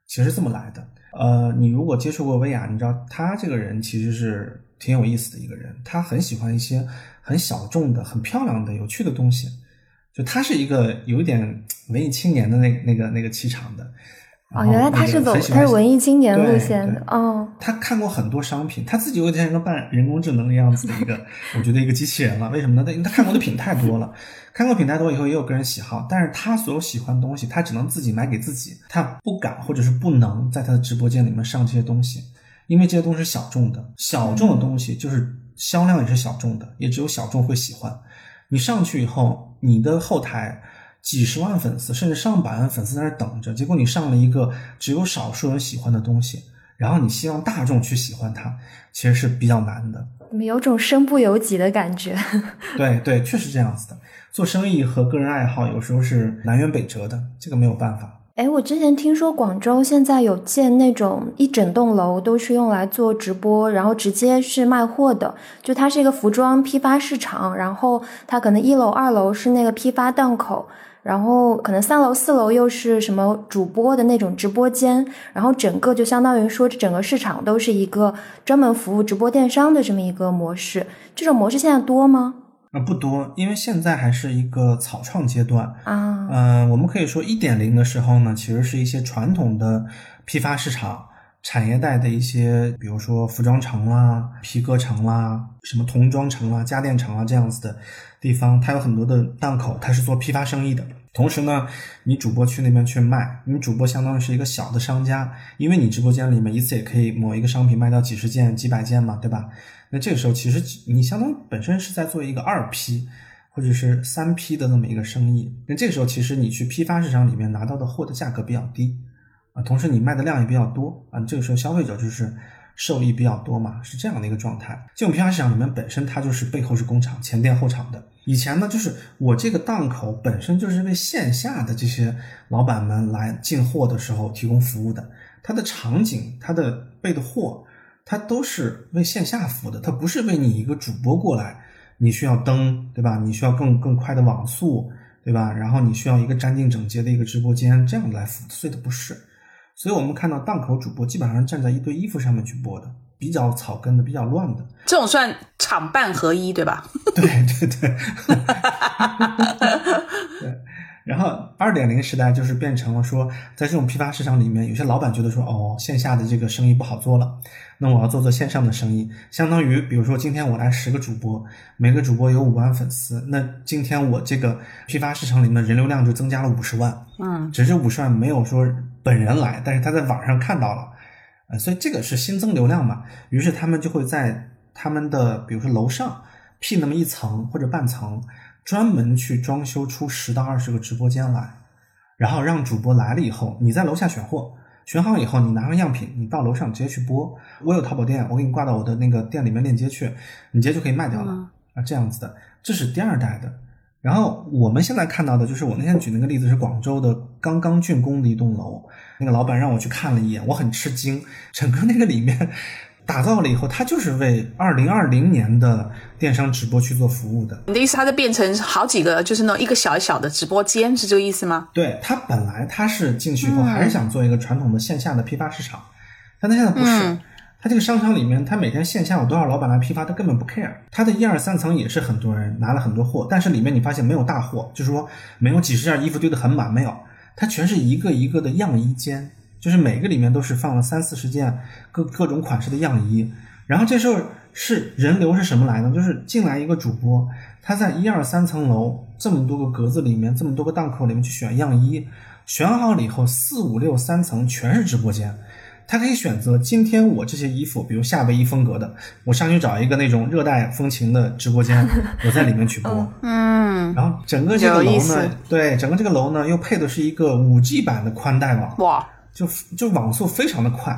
其实这么来的。呃，你如果接触过薇娅，你知道她这个人其实是挺有意思的一个人，她很喜欢一些很小众的、很漂亮的、有趣的东西。就他是一个有一点文艺青年的那那个那个气场的。哦，原来他是走他是文艺青年路线的哦。他看过很多商品，他自己有点像一个半人工智能的样子的一个，我觉得一个机器人了。为什么呢？他因为他看过的品太多了，看过品太多以后也有个人喜好，但是他所有喜欢的东西，他只能自己买给自己，他不敢或者是不能在他的直播间里面上这些东西，因为这些东西是小众的，小众的东西就是销量也是小众的，也只有小众会喜欢。你上去以后，你的后台几十万粉丝，甚至上百万粉丝在那等着，结果你上了一个只有少数人喜欢的东西，然后你希望大众去喜欢它，其实是比较难的。怎么有种身不由己的感觉？对对，确实这样子的。做生意和个人爱好有时候是南辕北辙的，这个没有办法。哎，我之前听说广州现在有建那种一整栋楼都是用来做直播，然后直接是卖货的，就它是一个服装批发市场，然后它可能一楼、二楼是那个批发档口，然后可能三楼、四楼又是什么主播的那种直播间，然后整个就相当于说整个市场都是一个专门服务直播电商的这么一个模式。这种模式现在多吗？啊，不多，因为现在还是一个草创阶段啊。嗯，我们可以说一点零的时候呢，其实是一些传统的批发市场、产业带的一些，比如说服装城啦、皮革城啦、什么童装城啦、家电城啊这样子的地方，它有很多的档口，它是做批发生意的。同时呢，你主播去那边去卖，你主播相当于是一个小的商家，因为你直播间里面一次也可以某一个商品卖掉几十件、几百件嘛，对吧？那这个时候其实你相当于本身是在做一个二批或者是三批的那么一个生意。那这个时候其实你去批发市场里面拿到的货的价格比较低同时你卖的量也比较多啊，这个时候消费者就是受益比较多嘛，是这样的一个状态。这种批发市场里面本身它就是背后是工厂，前店后厂的。以前呢，就是我这个档口本身就是为线下的这些老板们来进货的时候提供服务的，它的场景、它的备的货，它都是为线下服务的，它不是为你一个主播过来，你需要灯，对吧？你需要更更快的网速，对吧？然后你需要一个干净整洁的一个直播间，这样来服务，所以它不是。所以我们看到档口主播基本上站在一堆衣服上面去播的。比较草根的，比较乱的，这种算厂办合一，对吧？对 对对，对。然后二点零时代就是变成了说，在这种批发市场里面，有些老板觉得说，哦，线下的这个生意不好做了，那我要做做线上的生意。相当于，比如说今天我来十个主播，每个主播有五万粉丝，那今天我这个批发市场里面人流量就增加了五十万。嗯，只是五十万没有说本人来，但是他在网上看到了。呃，所以这个是新增流量嘛，于是他们就会在他们的比如说楼上辟那么一层或者半层，专门去装修出十到二十个直播间来，然后让主播来了以后，你在楼下选货，选好以后你拿上样品，你到楼上直接去播。我有淘宝店，我给你挂到我的那个店里面链接去，你直接就可以卖掉了啊，这样子的，这是第二代的。然后我们现在看到的就是我那天举那个例子是广州的刚刚竣工的一栋楼，那个老板让我去看了一眼，我很吃惊。整个那个里面 打造了以后，它就是为二零二零年的电商直播去做服务的。你的意思，它就变成好几个，就是那种一个小小的直播间，是这个意思吗？对，它本来它是进去以后还是想做一个传统的线下的批发市场，但它现在不是。他这个商场里面，他每天线下有多少老板来批发，他根本不 care。他的一二三层也是很多人拿了很多货，但是里面你发现没有大货，就是说没有几十件衣服堆得很满，没有，它全是一个一个的样衣间，就是每个里面都是放了三四十件各各种款式的样衣。然后这时候是人流是什么来呢？就是进来一个主播，他在一二三层楼这么多个格子里面，这么多个档口里面去选样衣，选好了以后，四五六三层全是直播间。他可以选择今天我这些衣服，比如夏威夷风格的，我上去找一个那种热带风情的直播间，我在里面去播。嗯，然后整个这个楼呢，对，整个这个楼呢又配的是一个五 G 版的宽带网，哇，就就网速非常的快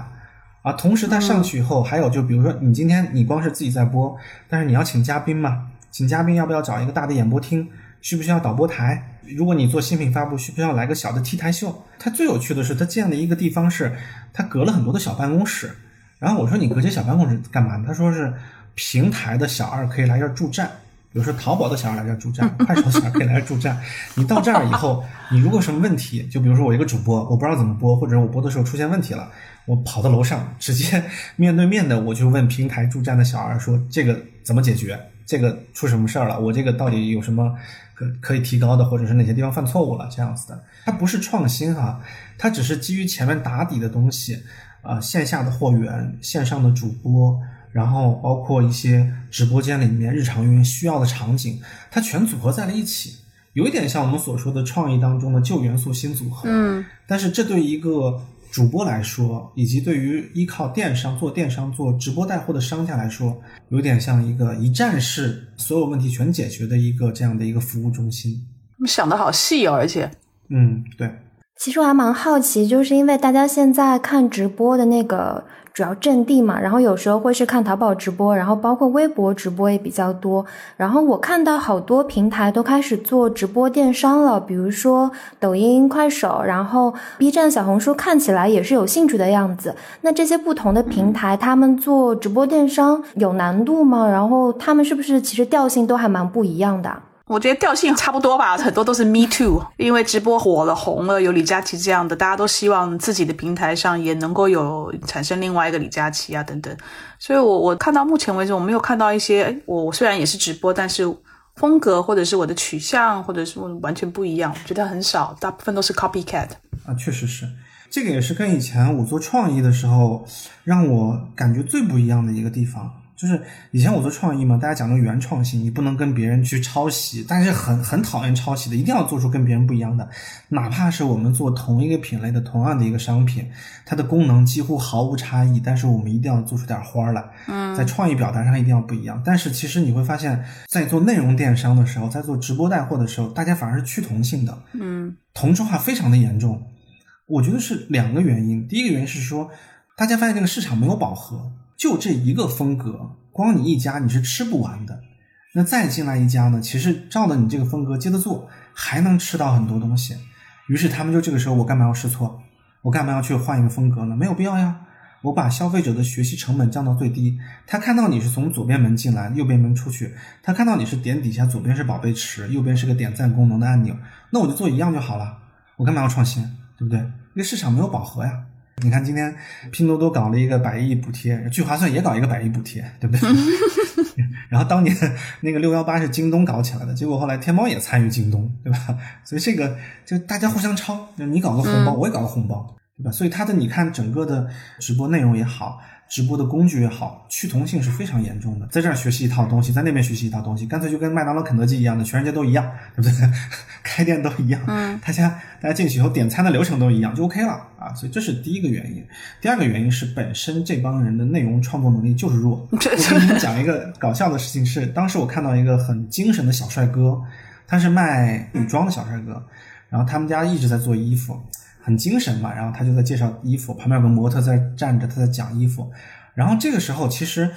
啊。同时它上去以后，还有就比如说你今天你光是自己在播，但是你要请嘉宾嘛，请嘉宾要不要找一个大的演播厅？需不需要导播台？如果你做新品发布，需不需要来个小的 T 台秀？它最有趣的是，它建了一个地方是，它隔了很多的小办公室。然后我说你隔这些小办公室干嘛呢？他说是平台的小二可以来这儿助战，比如说淘宝的小二来这儿助战，快手小二可以来这儿助战。你到这儿以后，你如果什么问题，就比如说我一个主播，我不知道怎么播，或者我播的时候出现问题了，我跑到楼上，直接面对面的我就问平台助战的小二说这个怎么解决？这个出什么事儿了？我这个到底有什么？可可以提高的，或者是哪些地方犯错误了，这样子的，它不是创新哈，它只是基于前面打底的东西，啊，线下的货源，线上的主播，然后包括一些直播间里面日常运营需要的场景，它全组合在了一起，有一点像我们所说的创意当中的旧元素新组合，嗯，但是这对一个。主播来说，以及对于依靠电商做电商、做直播带货的商家来说，有点像一个一站式所有问题全解决的一个这样的一个服务中心。想的好细哦，而且，嗯，对。其实我还蛮好奇，就是因为大家现在看直播的那个主要阵地嘛，然后有时候会是看淘宝直播，然后包括微博直播也比较多。然后我看到好多平台都开始做直播电商了，比如说抖音、快手，然后 B 站、小红书，看起来也是有兴趣的样子。那这些不同的平台，他们做直播电商有难度吗？然后他们是不是其实调性都还蛮不一样的？我觉得调性差不多吧，很多都是 Me Too，因为直播火了、红了，有李佳琦这样的，大家都希望自己的平台上也能够有产生另外一个李佳琦啊等等。所以，我我看到目前为止，我没有看到一些，我我虽然也是直播，但是风格或者是我的取向或者是完全不一样，我觉得很少，大部分都是 copycat 啊，确实是，这个也是跟以前我做创意的时候让我感觉最不一样的一个地方。就是以前我做创意嘛，大家讲究原创性，你不能跟别人去抄袭，但是很很讨厌抄袭的，一定要做出跟别人不一样的，哪怕是我们做同一个品类的同样的一个商品，它的功能几乎毫无差异，但是我们一定要做出点花来。嗯，在创意表达上一定要不一样。但是其实你会发现在做内容电商的时候，在做直播带货的时候，大家反而是趋同性的，嗯，同质化非常的严重。我觉得是两个原因，第一个原因是说，大家发现这个市场没有饱和。就这一个风格，光你一家你是吃不完的。那再进来一家呢？其实照着你这个风格接着做，还能吃到很多东西。于是他们就这个时候，我干嘛要试错？我干嘛要去换一个风格呢？没有必要呀。我把消费者的学习成本降到最低。他看到你是从左边门进来，右边门出去。他看到你是点底下，左边是宝贝池，右边是个点赞功能的按钮。那我就做一样就好了。我干嘛要创新？对不对？因为市场没有饱和呀。你看，今天拼多多搞了一个百亿补贴，聚划算也搞一个百亿补贴，对不对？然后当年那个六幺八是京东搞起来的，结果后来天猫也参与京东，对吧？所以这个就大家互相抄，你搞个红包，我也搞个红包，对吧？所以它的你看整个的直播内容也好。直播的工具也好，趋同性是非常严重的。在这儿学习一套东西，在那边学习一套东西，干脆就跟麦当劳、肯德基一样的，全世界都一样，对不对？开店都一样，嗯，大家大家进去以后点餐的流程都一样，就 OK 了啊。所以这是第一个原因。第二个原因是本身这帮人的内容创作能力就是弱。我跟你们讲一个搞笑的事情是，当时我看到一个很精神的小帅哥，他是卖女装的小帅哥，然后他们家一直在做衣服。很精神嘛，然后他就在介绍衣服，旁边有个模特在站着，他在讲衣服。然后这个时候，其实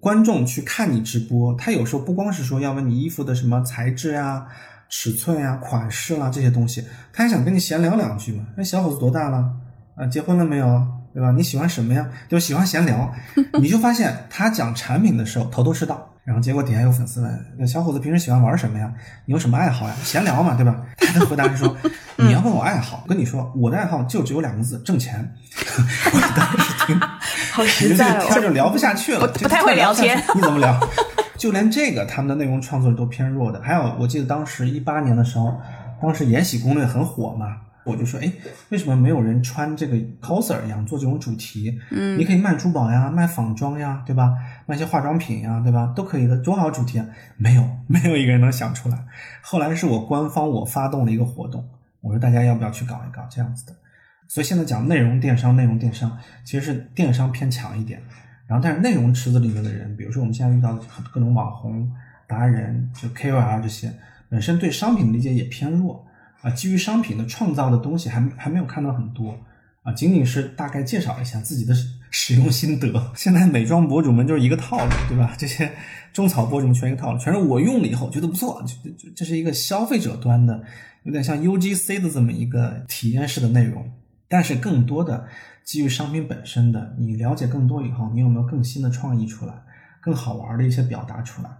观众去看你直播，他有时候不光是说要问你衣服的什么材质呀、尺寸呀、款式啦这些东西，他还想跟你闲聊两句嘛。那小伙子多大了？啊，结婚了没有？对吧？你喜欢什么呀？就喜欢闲聊。你就发现他讲产品的时候头头是道。然后结果底下有粉丝问：“那小伙子平时喜欢玩什么呀？你有什么爱好呀？闲聊嘛，对吧？”他的回答是说：“你要问我爱好，我跟你说，我的爱好就只有两个字：挣钱。”我当时听，好实在哦，这就聊不下去了，不太会聊天。你怎么聊？就连这个他们的内容创作都偏弱的。还有，我记得当时一八年的时候，当时《延禧攻略》很火嘛。我就说，哎，为什么没有人穿这个 coser 一样做这种主题？嗯，你可以卖珠宝呀，卖仿妆呀，对吧？卖些化妆品呀，对吧？都可以的，多好主题啊！没有，没有一个人能想出来。后来是我官方我发动了一个活动，我说大家要不要去搞一搞这样子的？所以现在讲内容电商，内容电商其实是电商偏强一点，然后但是内容池子里面的人，比如说我们现在遇到的各种网红达人，就 KOL 这些，本身对商品理解也偏弱。啊，基于商品的创造的东西还还没有看到很多啊，仅仅是大概介绍一下自己的 使用心得。现在美妆博主们就是一个套路，对吧？这些种草博主们全一个套路，全是我用了以后觉得不错，就就这是一个消费者端的，有点像 UGC 的这么一个体验式的内容。但是更多的基于商品本身的，你了解更多以后，你有没有更新的创意出来，更好玩的一些表达出来？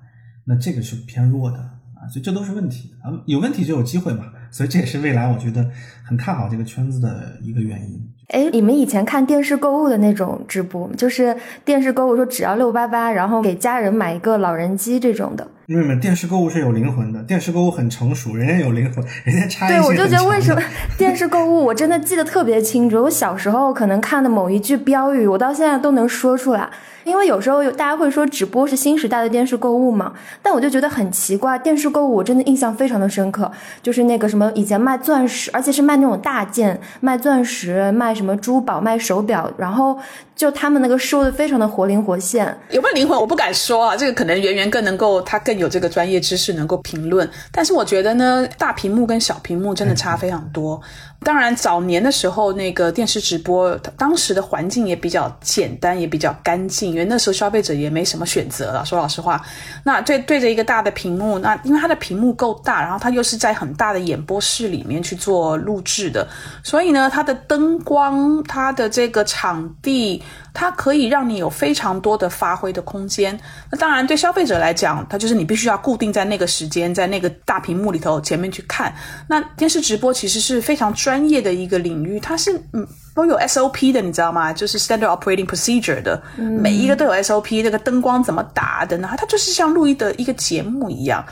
那这个是偏弱的啊，所以这都是问题啊，有问题就有机会嘛。所以这也是未来我觉得很看好这个圈子的一个原因。哎，你们以前看电视购物的那种直播，就是电视购物说只要六八八，然后给家人买一个老人机这种的。因为电视购物是有灵魂的，电视购物很成熟，人家有灵魂，人家差异对，我就觉得为什么电视购物，我真的记得特别清楚。我小时候可能看的某一句标语，我到现在都能说出来。因为有时候有大家会说直播是新时代的电视购物嘛，但我就觉得很奇怪，电视购物我真的印象非常的深刻，就是那个什么以前卖钻石，而且是卖那种大件，卖钻石，卖什么珠宝，卖手表，然后。就他们那个收的非常的活灵活现。有没有灵魂？我不敢说啊，这个可能圆圆更能够，他更有这个专业知识能够评论。但是我觉得呢，大屏幕跟小屏幕真的差非常多。当然，早年的时候那个电视直播，当时的环境也比较简单，也比较干净，因为那时候消费者也没什么选择了。说老实话，那对对着一个大的屏幕，那因为它的屏幕够大，然后它又是在很大的演播室里面去做录制的，所以呢，它的灯光、它的这个场地，它可以让你有非常多的发挥的空间。那当然，对消费者来讲，它就是你必须要固定在那个时间，在那个大屏幕里头前面去看。那电视直播其实是非常专业的一个领域，它是嗯都有 SOP 的，你知道吗？就是 Standard Operating Procedure 的，每一个都有 SOP，那个灯光怎么打的呢？它就是像录音的一个节目一样。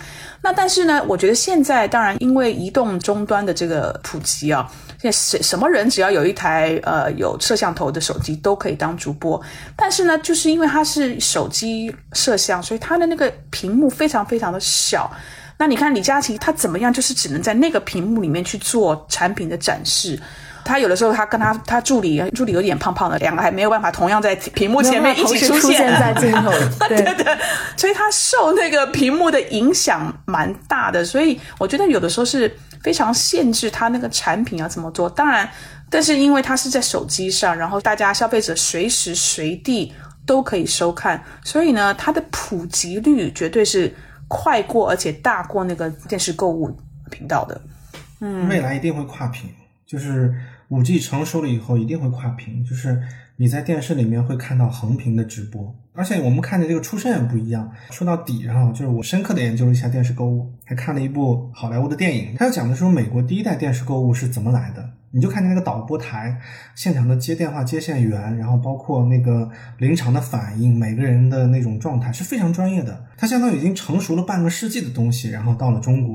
那但是呢，我觉得现在当然因为移动终端的这个普及啊，现在什什么人只要有一台呃有摄像头的手机都可以当主播。但是呢，就是因为它是手机摄像，所以它的那个屏幕非常非常的小。那你看李佳琦他怎么样？就是只能在那个屏幕里面去做产品的展示。他有的时候他跟他他助理助理有点胖胖的，两个还没有办法同样在屏幕前面一起出现在镜头。对对，所以他受那个屏幕的影响蛮大的。所以我觉得有的时候是非常限制他那个产品要怎么做。当然，但是因为他是在手机上，然后大家消费者随时随地都可以收看，所以呢，它的普及率绝对是。快过而且大过那个电视购物频道的，嗯，未来一定会跨屏，就是五 G 成熟了以后一定会跨屏，就是你在电视里面会看到横屏的直播，而且我们看的这个出身也不一样。说到底，然后就是我深刻的研究了一下电视购物，还看了一部好莱坞的电影，它讲的是美国第一代电视购物是怎么来的。你就看见那个导播台，现场的接电话接线员，然后包括那个临场的反应，每个人的那种状态是非常专业的。它相当于已经成熟了半个世纪的东西，然后到了中国，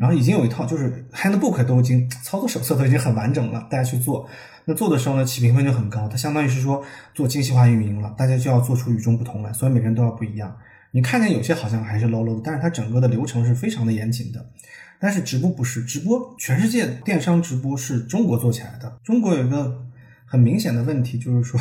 然后已经有一套就是 handbook 都已经操作手册都已经很完整了，大家去做。那做的时候呢，起评分就很高。它相当于是说做精细化运营了，大家就要做出与众不同来，所以每个人都要不一样。你看见有些好像还是 low low 的，但是它整个的流程是非常的严谨的。但是直播不是直播，全世界电商直播是中国做起来的。中国有一个很明显的问题，就是说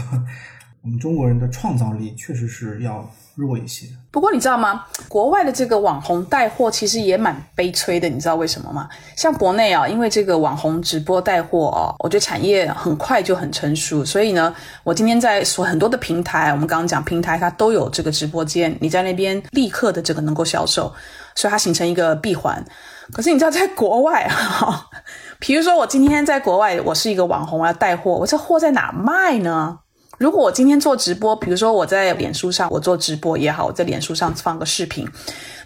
我们中国人的创造力确实是要弱一些。不过你知道吗？国外的这个网红带货其实也蛮悲催的，你知道为什么吗？像国内啊，因为这个网红直播带货哦，我觉得产业很快就很成熟，所以呢，我今天在所很多的平台，我们刚刚讲平台它都有这个直播间，你在那边立刻的这个能够销售，所以它形成一个闭环。可是你知道，在国外哈，比如说我今天在国外，我是一个网红，我要带货，我这货在哪卖呢？如果我今天做直播，比如说我在脸书上，我做直播也好，我在脸书上放个视频，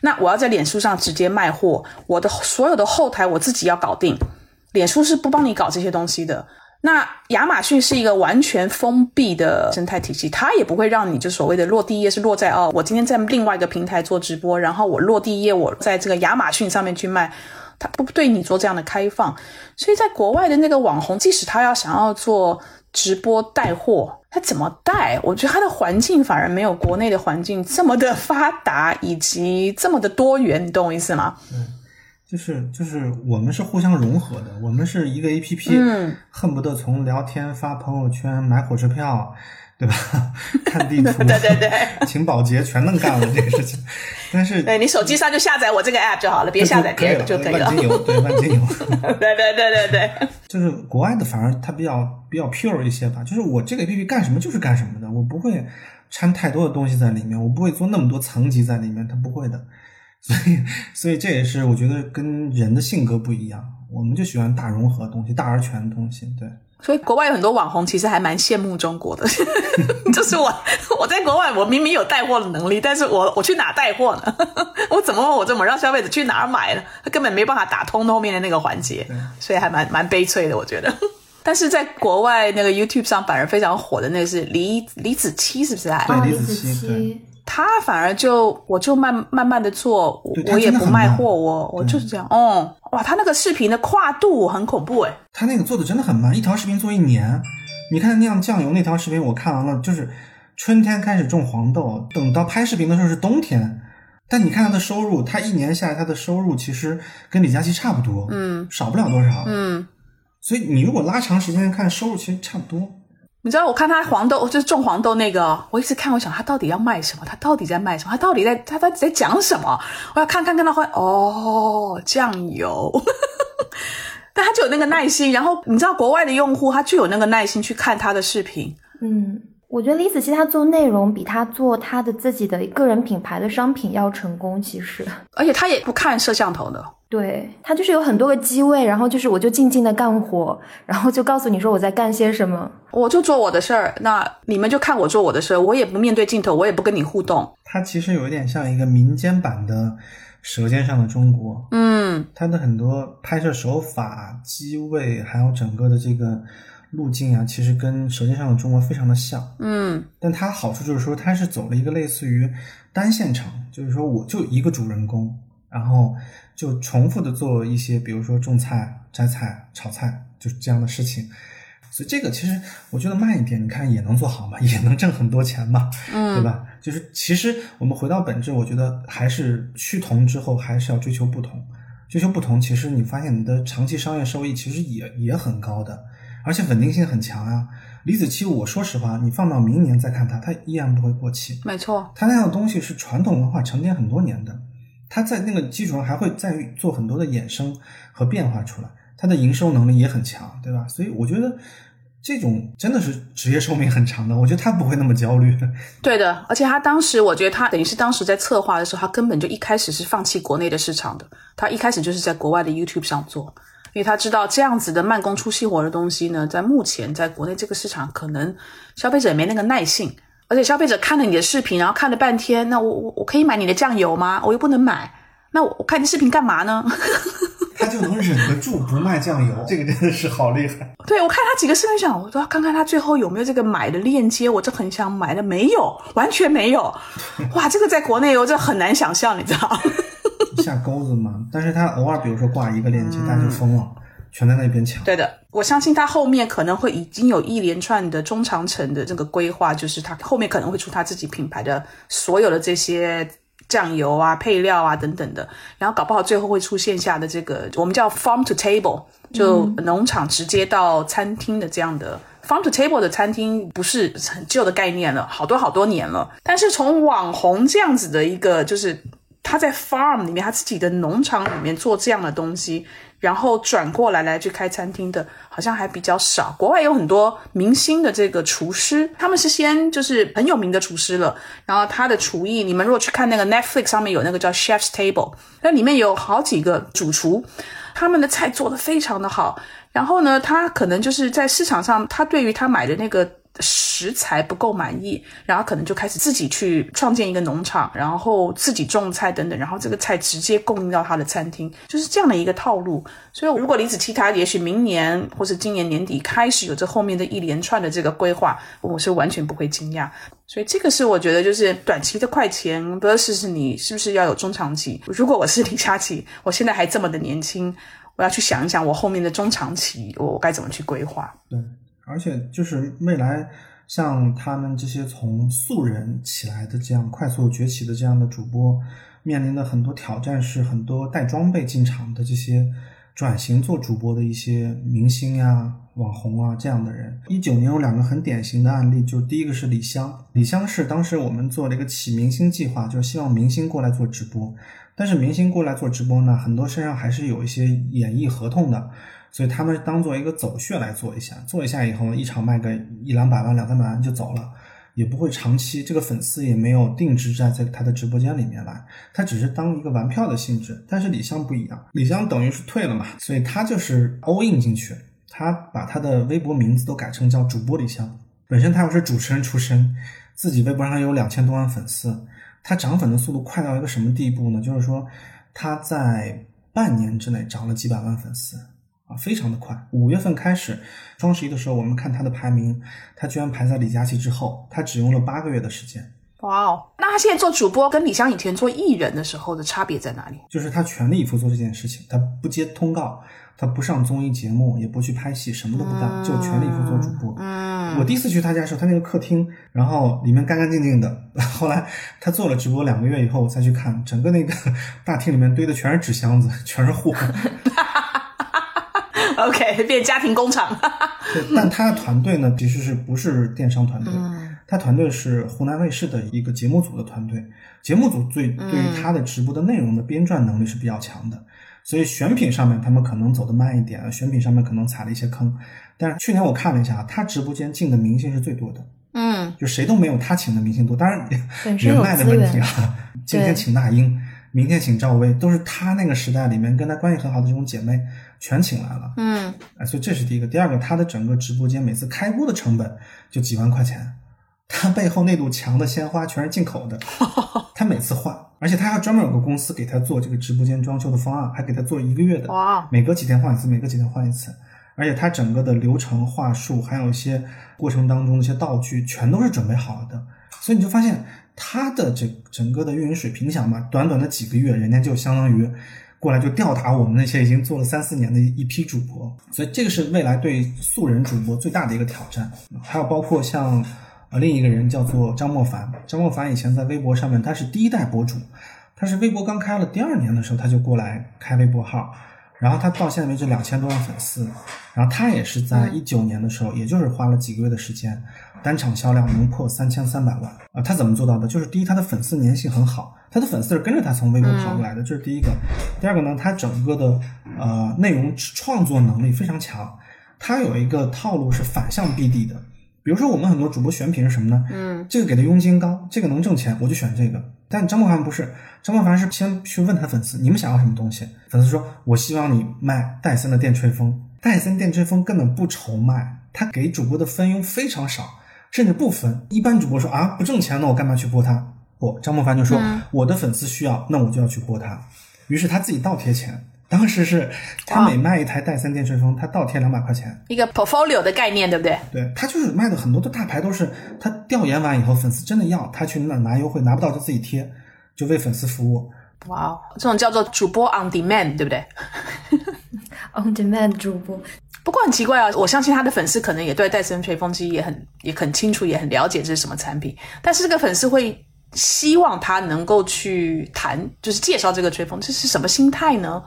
那我要在脸书上直接卖货，我的所有的后台我自己要搞定，脸书是不帮你搞这些东西的。那亚马逊是一个完全封闭的生态体系，它也不会让你就所谓的落地页是落在哦，我今天在另外一个平台做直播，然后我落地页我在这个亚马逊上面去卖，它不对你做这样的开放。所以在国外的那个网红，即使他要想要做直播带货，他怎么带？我觉得他的环境反而没有国内的环境这么的发达，以及这么的多元，你懂我意思吗？嗯。就是就是我们是互相融合的，我们是一个 A P P，恨不得从聊天、发朋友圈、买火车票，对吧？看地图，对对对，请保洁全能干了这个事情。但是，对你手机上就下载我这个 App 就好了，别下载别的就可以了。万金油，对万金油，对对对对对。就是国外的反而它比较比较 pure 一些吧，就是我这个 A P P 干什么就是干什么的，我不会掺太多的东西在里面，我不会做那么多层级在里面，它不会的。所以，所以这也是我觉得跟人的性格不一样，我们就喜欢大融合的东西、大而全的东西。对，所以国外有很多网红其实还蛮羡慕中国的，就是我我在国外，我明明有带货的能力，但是我我去哪带货呢？我怎么我怎么让消费者去哪儿买呢？他根本没办法打通后面的那个环节，所以还蛮蛮悲催的，我觉得。但是在国外那个 YouTube 上反而非常火的那个是李李子柒，是不是？对，李子柒。他反而就我就慢慢慢的做，我也不卖货，我我就是这样。哦，哇，他那个视频的跨度很恐怖哎。他那个做的真的很慢，一条视频做一年。你看酿酱油那条视频，我看完了，就是春天开始种黄豆，等到拍视频的时候是冬天。但你看他的收入，他一年下来他的收入其实跟李佳琦差不多，嗯，少不了多少，嗯。所以你如果拉长时间看，收入其实差不多。你知道我看他黄豆就是种黄豆那个，我一直看，我想他到底要卖什么？他到底在卖什么？他到底在他到底在讲什么？我要看看看到会哦，酱油。但他就有那个耐心，然后你知道国外的用户他就有那个耐心去看他的视频。嗯，我觉得李子柒他做内容比他做他的自己的个人品牌的商品要成功，其实。而且他也不看摄像头的。对他就是有很多个机位，然后就是我就静静的干活，然后就告诉你说我在干些什么，我就做我的事儿，那你们就看我做我的事儿，我也不面对镜头，我也不跟你互动。他其实有一点像一个民间版的《舌尖上的中国》，嗯，他的很多拍摄手法、机位，还有整个的这个路径啊，其实跟《舌尖上的中国》非常的像，嗯，但它好处就是说，它是走了一个类似于单线程，就是说我就一个主人公。然后就重复的做一些，比如说种菜、摘菜、炒菜，就是这样的事情。所以这个其实我觉得慢一点，你看也能做好嘛，也能挣很多钱嘛，嗯，对吧？就是其实我们回到本质，我觉得还是趋同之后，还是要追求不同。追求不同，其实你发现你的长期商业收益其实也也很高的，而且稳定性很强啊。李子柒，我说实话，你放到明年再看它，它依然不会过期。没错，它那样的东西是传统文化沉淀很多年的。它在那个基础上还会再做很多的衍生和变化出来，它的营收能力也很强，对吧？所以我觉得这种真的是职业寿命很长的，我觉得他不会那么焦虑。对的，而且他当时，我觉得他等于是当时在策划的时候，他根本就一开始是放弃国内的市场的，他一开始就是在国外的 YouTube 上做，因为他知道这样子的慢工出细活的东西呢，在目前在国内这个市场，可能消费者也没那个耐性。而且消费者看了你的视频，然后看了半天，那我我我可以买你的酱油吗？我又不能买，那我我看你视频干嘛呢？他就能忍得住不卖酱油，这个真的是好厉害。对我看他几个视频，想我都要看看他最后有没有这个买的链接，我这很想买的，没有，完全没有。哇，这个在国内我这很难想象，你知道？下钩子嘛，但是他偶尔比如说挂一个链接，大家就疯了。全在那边抢。对的，我相信他后面可能会已经有一连串的中长程的这个规划，就是他后面可能会出他自己品牌的所有的这些酱油啊、配料啊等等的，然后搞不好最后会出现下的这个我们叫 farm to table，就农场直接到餐厅的这样的 farm to table 的餐厅，不是很旧的概念了，好多好多年了。但是从网红这样子的一个，就是他在 farm 里面，他自己的农场里面做这样的东西。然后转过来来去开餐厅的，好像还比较少。国外有很多明星的这个厨师，他们是先就是很有名的厨师了，然后他的厨艺，你们如果去看那个 Netflix 上面有那个叫 Chef's Table，那里面有好几个主厨，他们的菜做的非常的好。然后呢，他可能就是在市场上，他对于他买的那个。食材不够满意，然后可能就开始自己去创建一个农场，然后自己种菜等等，然后这个菜直接供应到他的餐厅，就是这样的一个套路。所以，如果李子柒他也许明年或是今年年底开始有这后面的一连串的这个规划，我是完全不会惊讶。所以，这个是我觉得就是短期的快钱，不是是你是不是要有中长期？如果我是李佳琦，我现在还这么的年轻，我要去想一想我后面的中长期我该怎么去规划。对。而且就是未来，像他们这些从素人起来的这样快速崛起的这样的主播，面临的很多挑战是很多带装备进场的这些转型做主播的一些明星呀、网红啊这样的人。一九年有两个很典型的案例，就第一个是李湘，李湘是当时我们做了一个起明星计划，就希望明星过来做直播，但是明星过来做直播呢，很多身上还是有一些演艺合同的。所以他们当做一个走穴来做一下，做一下以后，一场卖个一两百万、两三百万就走了，也不会长期，这个粉丝也没有定制在在他的直播间里面来，他只是当一个玩票的性质。但是李湘不一样，李湘等于是退了嘛，所以他就是 all in 进去，他把他的微博名字都改成叫主播李湘，本身他又是主持人出身，自己微博上有两千多万粉丝，他涨粉的速度快到一个什么地步呢？就是说他在半年之内涨了几百万粉丝。啊，非常的快。五月份开始，双十一的时候，我们看他的排名，他居然排在李佳琦之后。他只用了八个月的时间。哇哦！那他现在做主播，跟李湘以前做艺人的时候的差别在哪里？就是他全力以赴做这件事情，他不接通告，他不上综艺节目，也不去拍戏，什么都不干，就全力以赴做主播。嗯。我第一次去他家的时候，他那个客厅，然后里面干干净净的。后来他做了直播两个月以后，我再去看，整个那个大厅里面堆的全是纸箱子，全是货。OK，变家庭工厂。对，但他的团队呢，其实是不是电商团队？嗯他团队是湖南卫视的一个节目组的团队。节目组最对于他的直播的内容的编撰能力是比较强的，所以选品上面他们可能走得慢一点，选品上面可能踩了一些坑。但是去年我看了一下，他直播间进的明星是最多的，嗯就谁都没有他请的明星多。当然 人脉的问题。啊，今天请那英，明天请赵薇，都是她那个时代里面跟她关系很好的这种姐妹全请来了。嗯啊，所以这是第一个。第二个，她的整个直播间每次开播的成本就几万块钱，她背后那堵墙的鲜花全是进口的，她每次换，而且她还专门有个公司给她做这个直播间装修的方案，还给她做一个月的，哇每隔几天换一次，每隔几天换一次。而且他整个的流程话术，还有一些过程当中的一些道具，全都是准备好的，所以你就发现他的这整个的运营水平，你想嘛，短短的几个月，人家就相当于过来就吊打我们那些已经做了三四年的一批主播，所以这个是未来对素人主播最大的一个挑战。还有包括像呃另一个人叫做张莫凡，张莫凡以前在微博上面他是第一代博主，他是微博刚开了第二年的时候他就过来开微博号。然后他到现在为止两千多万粉丝，然后他也是在一九年的时候，也就是花了几个月的时间，单场销量能破三千三百万啊！他怎么做到的？就是第一，他的粉丝粘性很好，他的粉丝是跟着他从微博跑过来的，这是第一个。第二个呢，他整个的呃内容创作能力非常强，他有一个套路是反向 BD 的。比如说我们很多主播选品是什么呢？嗯，这个给的佣金高，这个能挣钱，我就选这个。但张梦凡不是，张梦凡是先去问他粉丝，你们想要什么东西？粉丝说，我希望你卖戴森的电吹风。戴森电吹风根本不愁卖，他给主播的分佣非常少，甚至不分。一般主播说啊，不挣钱，那我干嘛去播他？不，张梦凡就说，我的粉丝需要，那我就要去播他。于是他自己倒贴钱。当时是他每卖一台戴森电吹风，他倒贴两百块钱。一个 portfolio 的概念，对不对？对他就是卖的很多的大牌都是他调研完以后，粉丝真的要他去那拿优惠，拿不到就自己贴，就为粉丝服务。哇哦，这种叫做主播 on demand，对不对？On demand 主播，不过很奇怪啊，我相信他的粉丝可能也对戴森吹风机也很也很清楚，也很了解这是什么产品，但是这个粉丝会希望他能够去谈，就是介绍这个吹风，这是什么心态呢？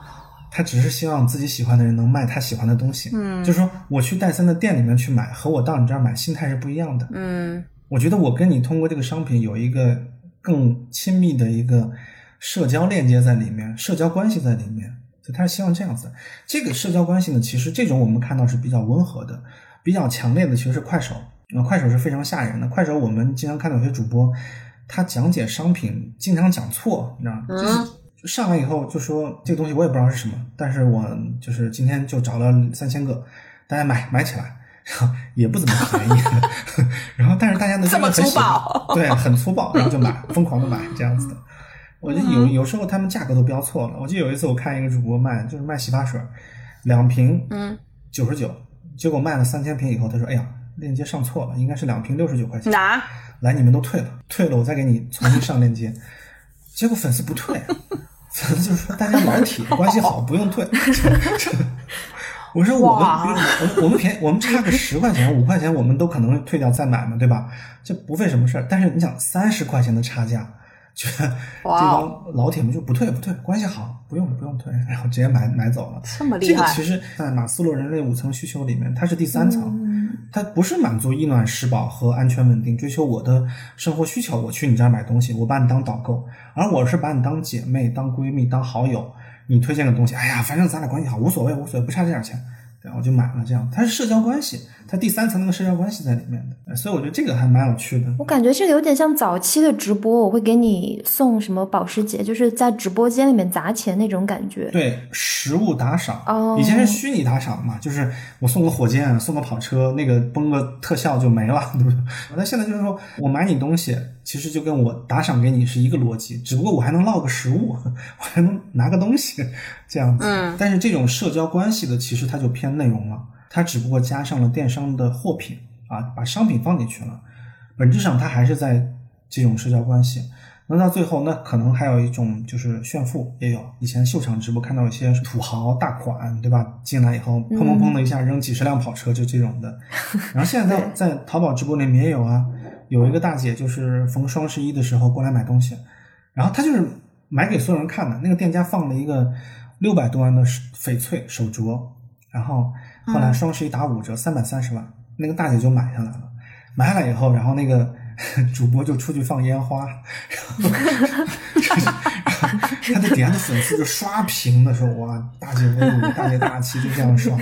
他只是希望自己喜欢的人能卖他喜欢的东西。嗯，就是说我去戴森的店里面去买，和我到你这儿买心态是不一样的。嗯我觉得我跟你通过这个商品有一个更亲密的一个社交链接在里面，社交关系在里面，所以他是希望这样子。这个社交关系呢，其实这种我们看到是比较温和的，比较强烈的其实是快手。那，快手是非常吓人的。快手我们经常看到有些主播，他讲解商品经常讲错，你知道吗？就是上来以后就说这个东西我也不知道是什么，但是我就是今天就找了三千个，大家买买起来。然后也不怎么便宜，然后但是大家呢这么真的很喜欢粗暴对，很粗暴，然后就买，疯狂的买这样子的。我就有有时候他们价格都标错了。我记得有一次我看一个主播卖，就是卖洗发水，两瓶嗯，九十九，结果卖了三千瓶以后，他说：“哎呀，链接上错了，应该是两瓶六十九块钱。”拿来，你们都退了，退了我再给你重新上链接。结果粉丝不退，粉丝就说大家老铁关系好，不用退。我说我们哇我们我们便宜，我们差个十块钱五块钱，我们都可能退掉再买嘛，对吧？这不费什么事儿。但是你想三十块钱的差价，这帮老铁们就不退不退，关系好，不用不用退，然后直接买买走了。这么厉害这个其实，在马斯洛人类五层需求里面，它是第三层，嗯它不是满足衣暖食饱和安全稳定，追求我的生活需求。我去你这儿买东西，我把你当导购，而我是把你当姐妹、当闺蜜、当好友。你推荐个东西，哎呀，反正咱俩关系好，无所谓，无所谓，不差这点钱，对，我就买了。这样，它是社交关系，它第三层那个社交关系在里面的，呃所以我觉得这个还蛮有趣的。我感觉这个有点像早期的直播，我会给你送什么保时捷，就是在直播间里面砸钱那种感觉。对，实物打赏，哦以前是虚拟打赏嘛，就是我送个火箭，送个跑车，那个崩个特效就没了，对不对？那现在就是说我买你东西，其实就跟我打赏给你是一个逻辑，只不过我还能落个实物，我还能拿个东西，这样子。嗯，但是这种社交关系的，其实它就偏内容了，它只不过加上了电商的货品啊，把商品放进去了，本质上它还是在这种社交关系。那到最后，那可能还有一种就是炫富，也有。以前秀场直播看到一些土豪大款，对吧？进来以后砰砰砰的一下扔几十辆跑车，就这种的。然后现在在 在淘宝直播里面也有啊，有一个大姐就是逢双十一的时候过来买东西，然后她就是买给所有人看的。那个店家放了一个六百多万的翡翠手镯，然后后来双十一打五折，三百三十万，那个大姐就买下来了。买下来以后，然后那个 主播就出去放烟花，然后 他的底下的粉丝就刷屏的说：“哇，大姐威武，大姐大气，就这样刷。”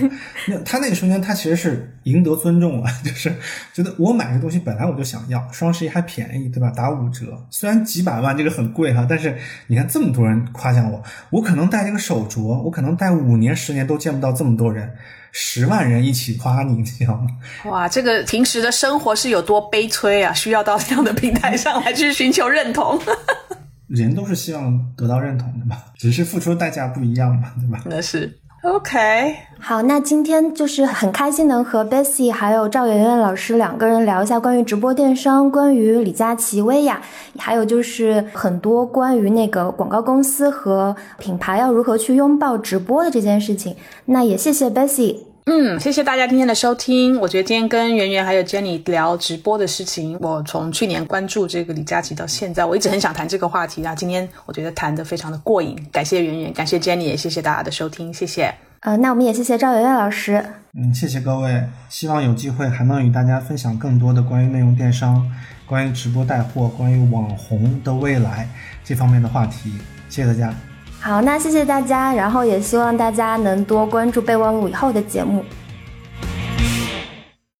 那他那个瞬间，他其实是赢得尊重了，就是觉得我买这东西本来我就想要，双十一还便宜，对吧？打五折，虽然几百万这个很贵哈，但是你看这么多人夸奖我，我可能戴这个手镯，我可能戴五年、十年都见不到这么多人。十万人一起夸你，你知道吗？哇，这个平时的生活是有多悲催啊！需要到这样的平台上来去寻求认同。人都是希望得到认同的嘛，只是付出的代价不一样嘛，对吧？那是。OK，好，那今天就是很开心能和 Bessy 还有赵媛媛老师两个人聊一下关于直播电商，关于李佳琦、薇娅，还有就是很多关于那个广告公司和品牌要如何去拥抱直播的这件事情。那也谢谢 Bessy。嗯，谢谢大家今天的收听。我觉得今天跟圆圆还有 Jenny 聊直播的事情，我从去年关注这个李佳琦到现在，我一直很想谈这个话题啊。今天我觉得谈的非常的过瘾，感谢圆圆，感谢 Jenny，也谢谢大家的收听，谢谢。呃，那我们也谢谢赵圆圆老师。嗯，谢谢各位，希望有机会还能与大家分享更多的关于内容电商、关于直播带货、关于网红的未来这方面的话题。谢谢大家。好，那谢谢大家，然后也希望大家能多关注备忘录以后的节目。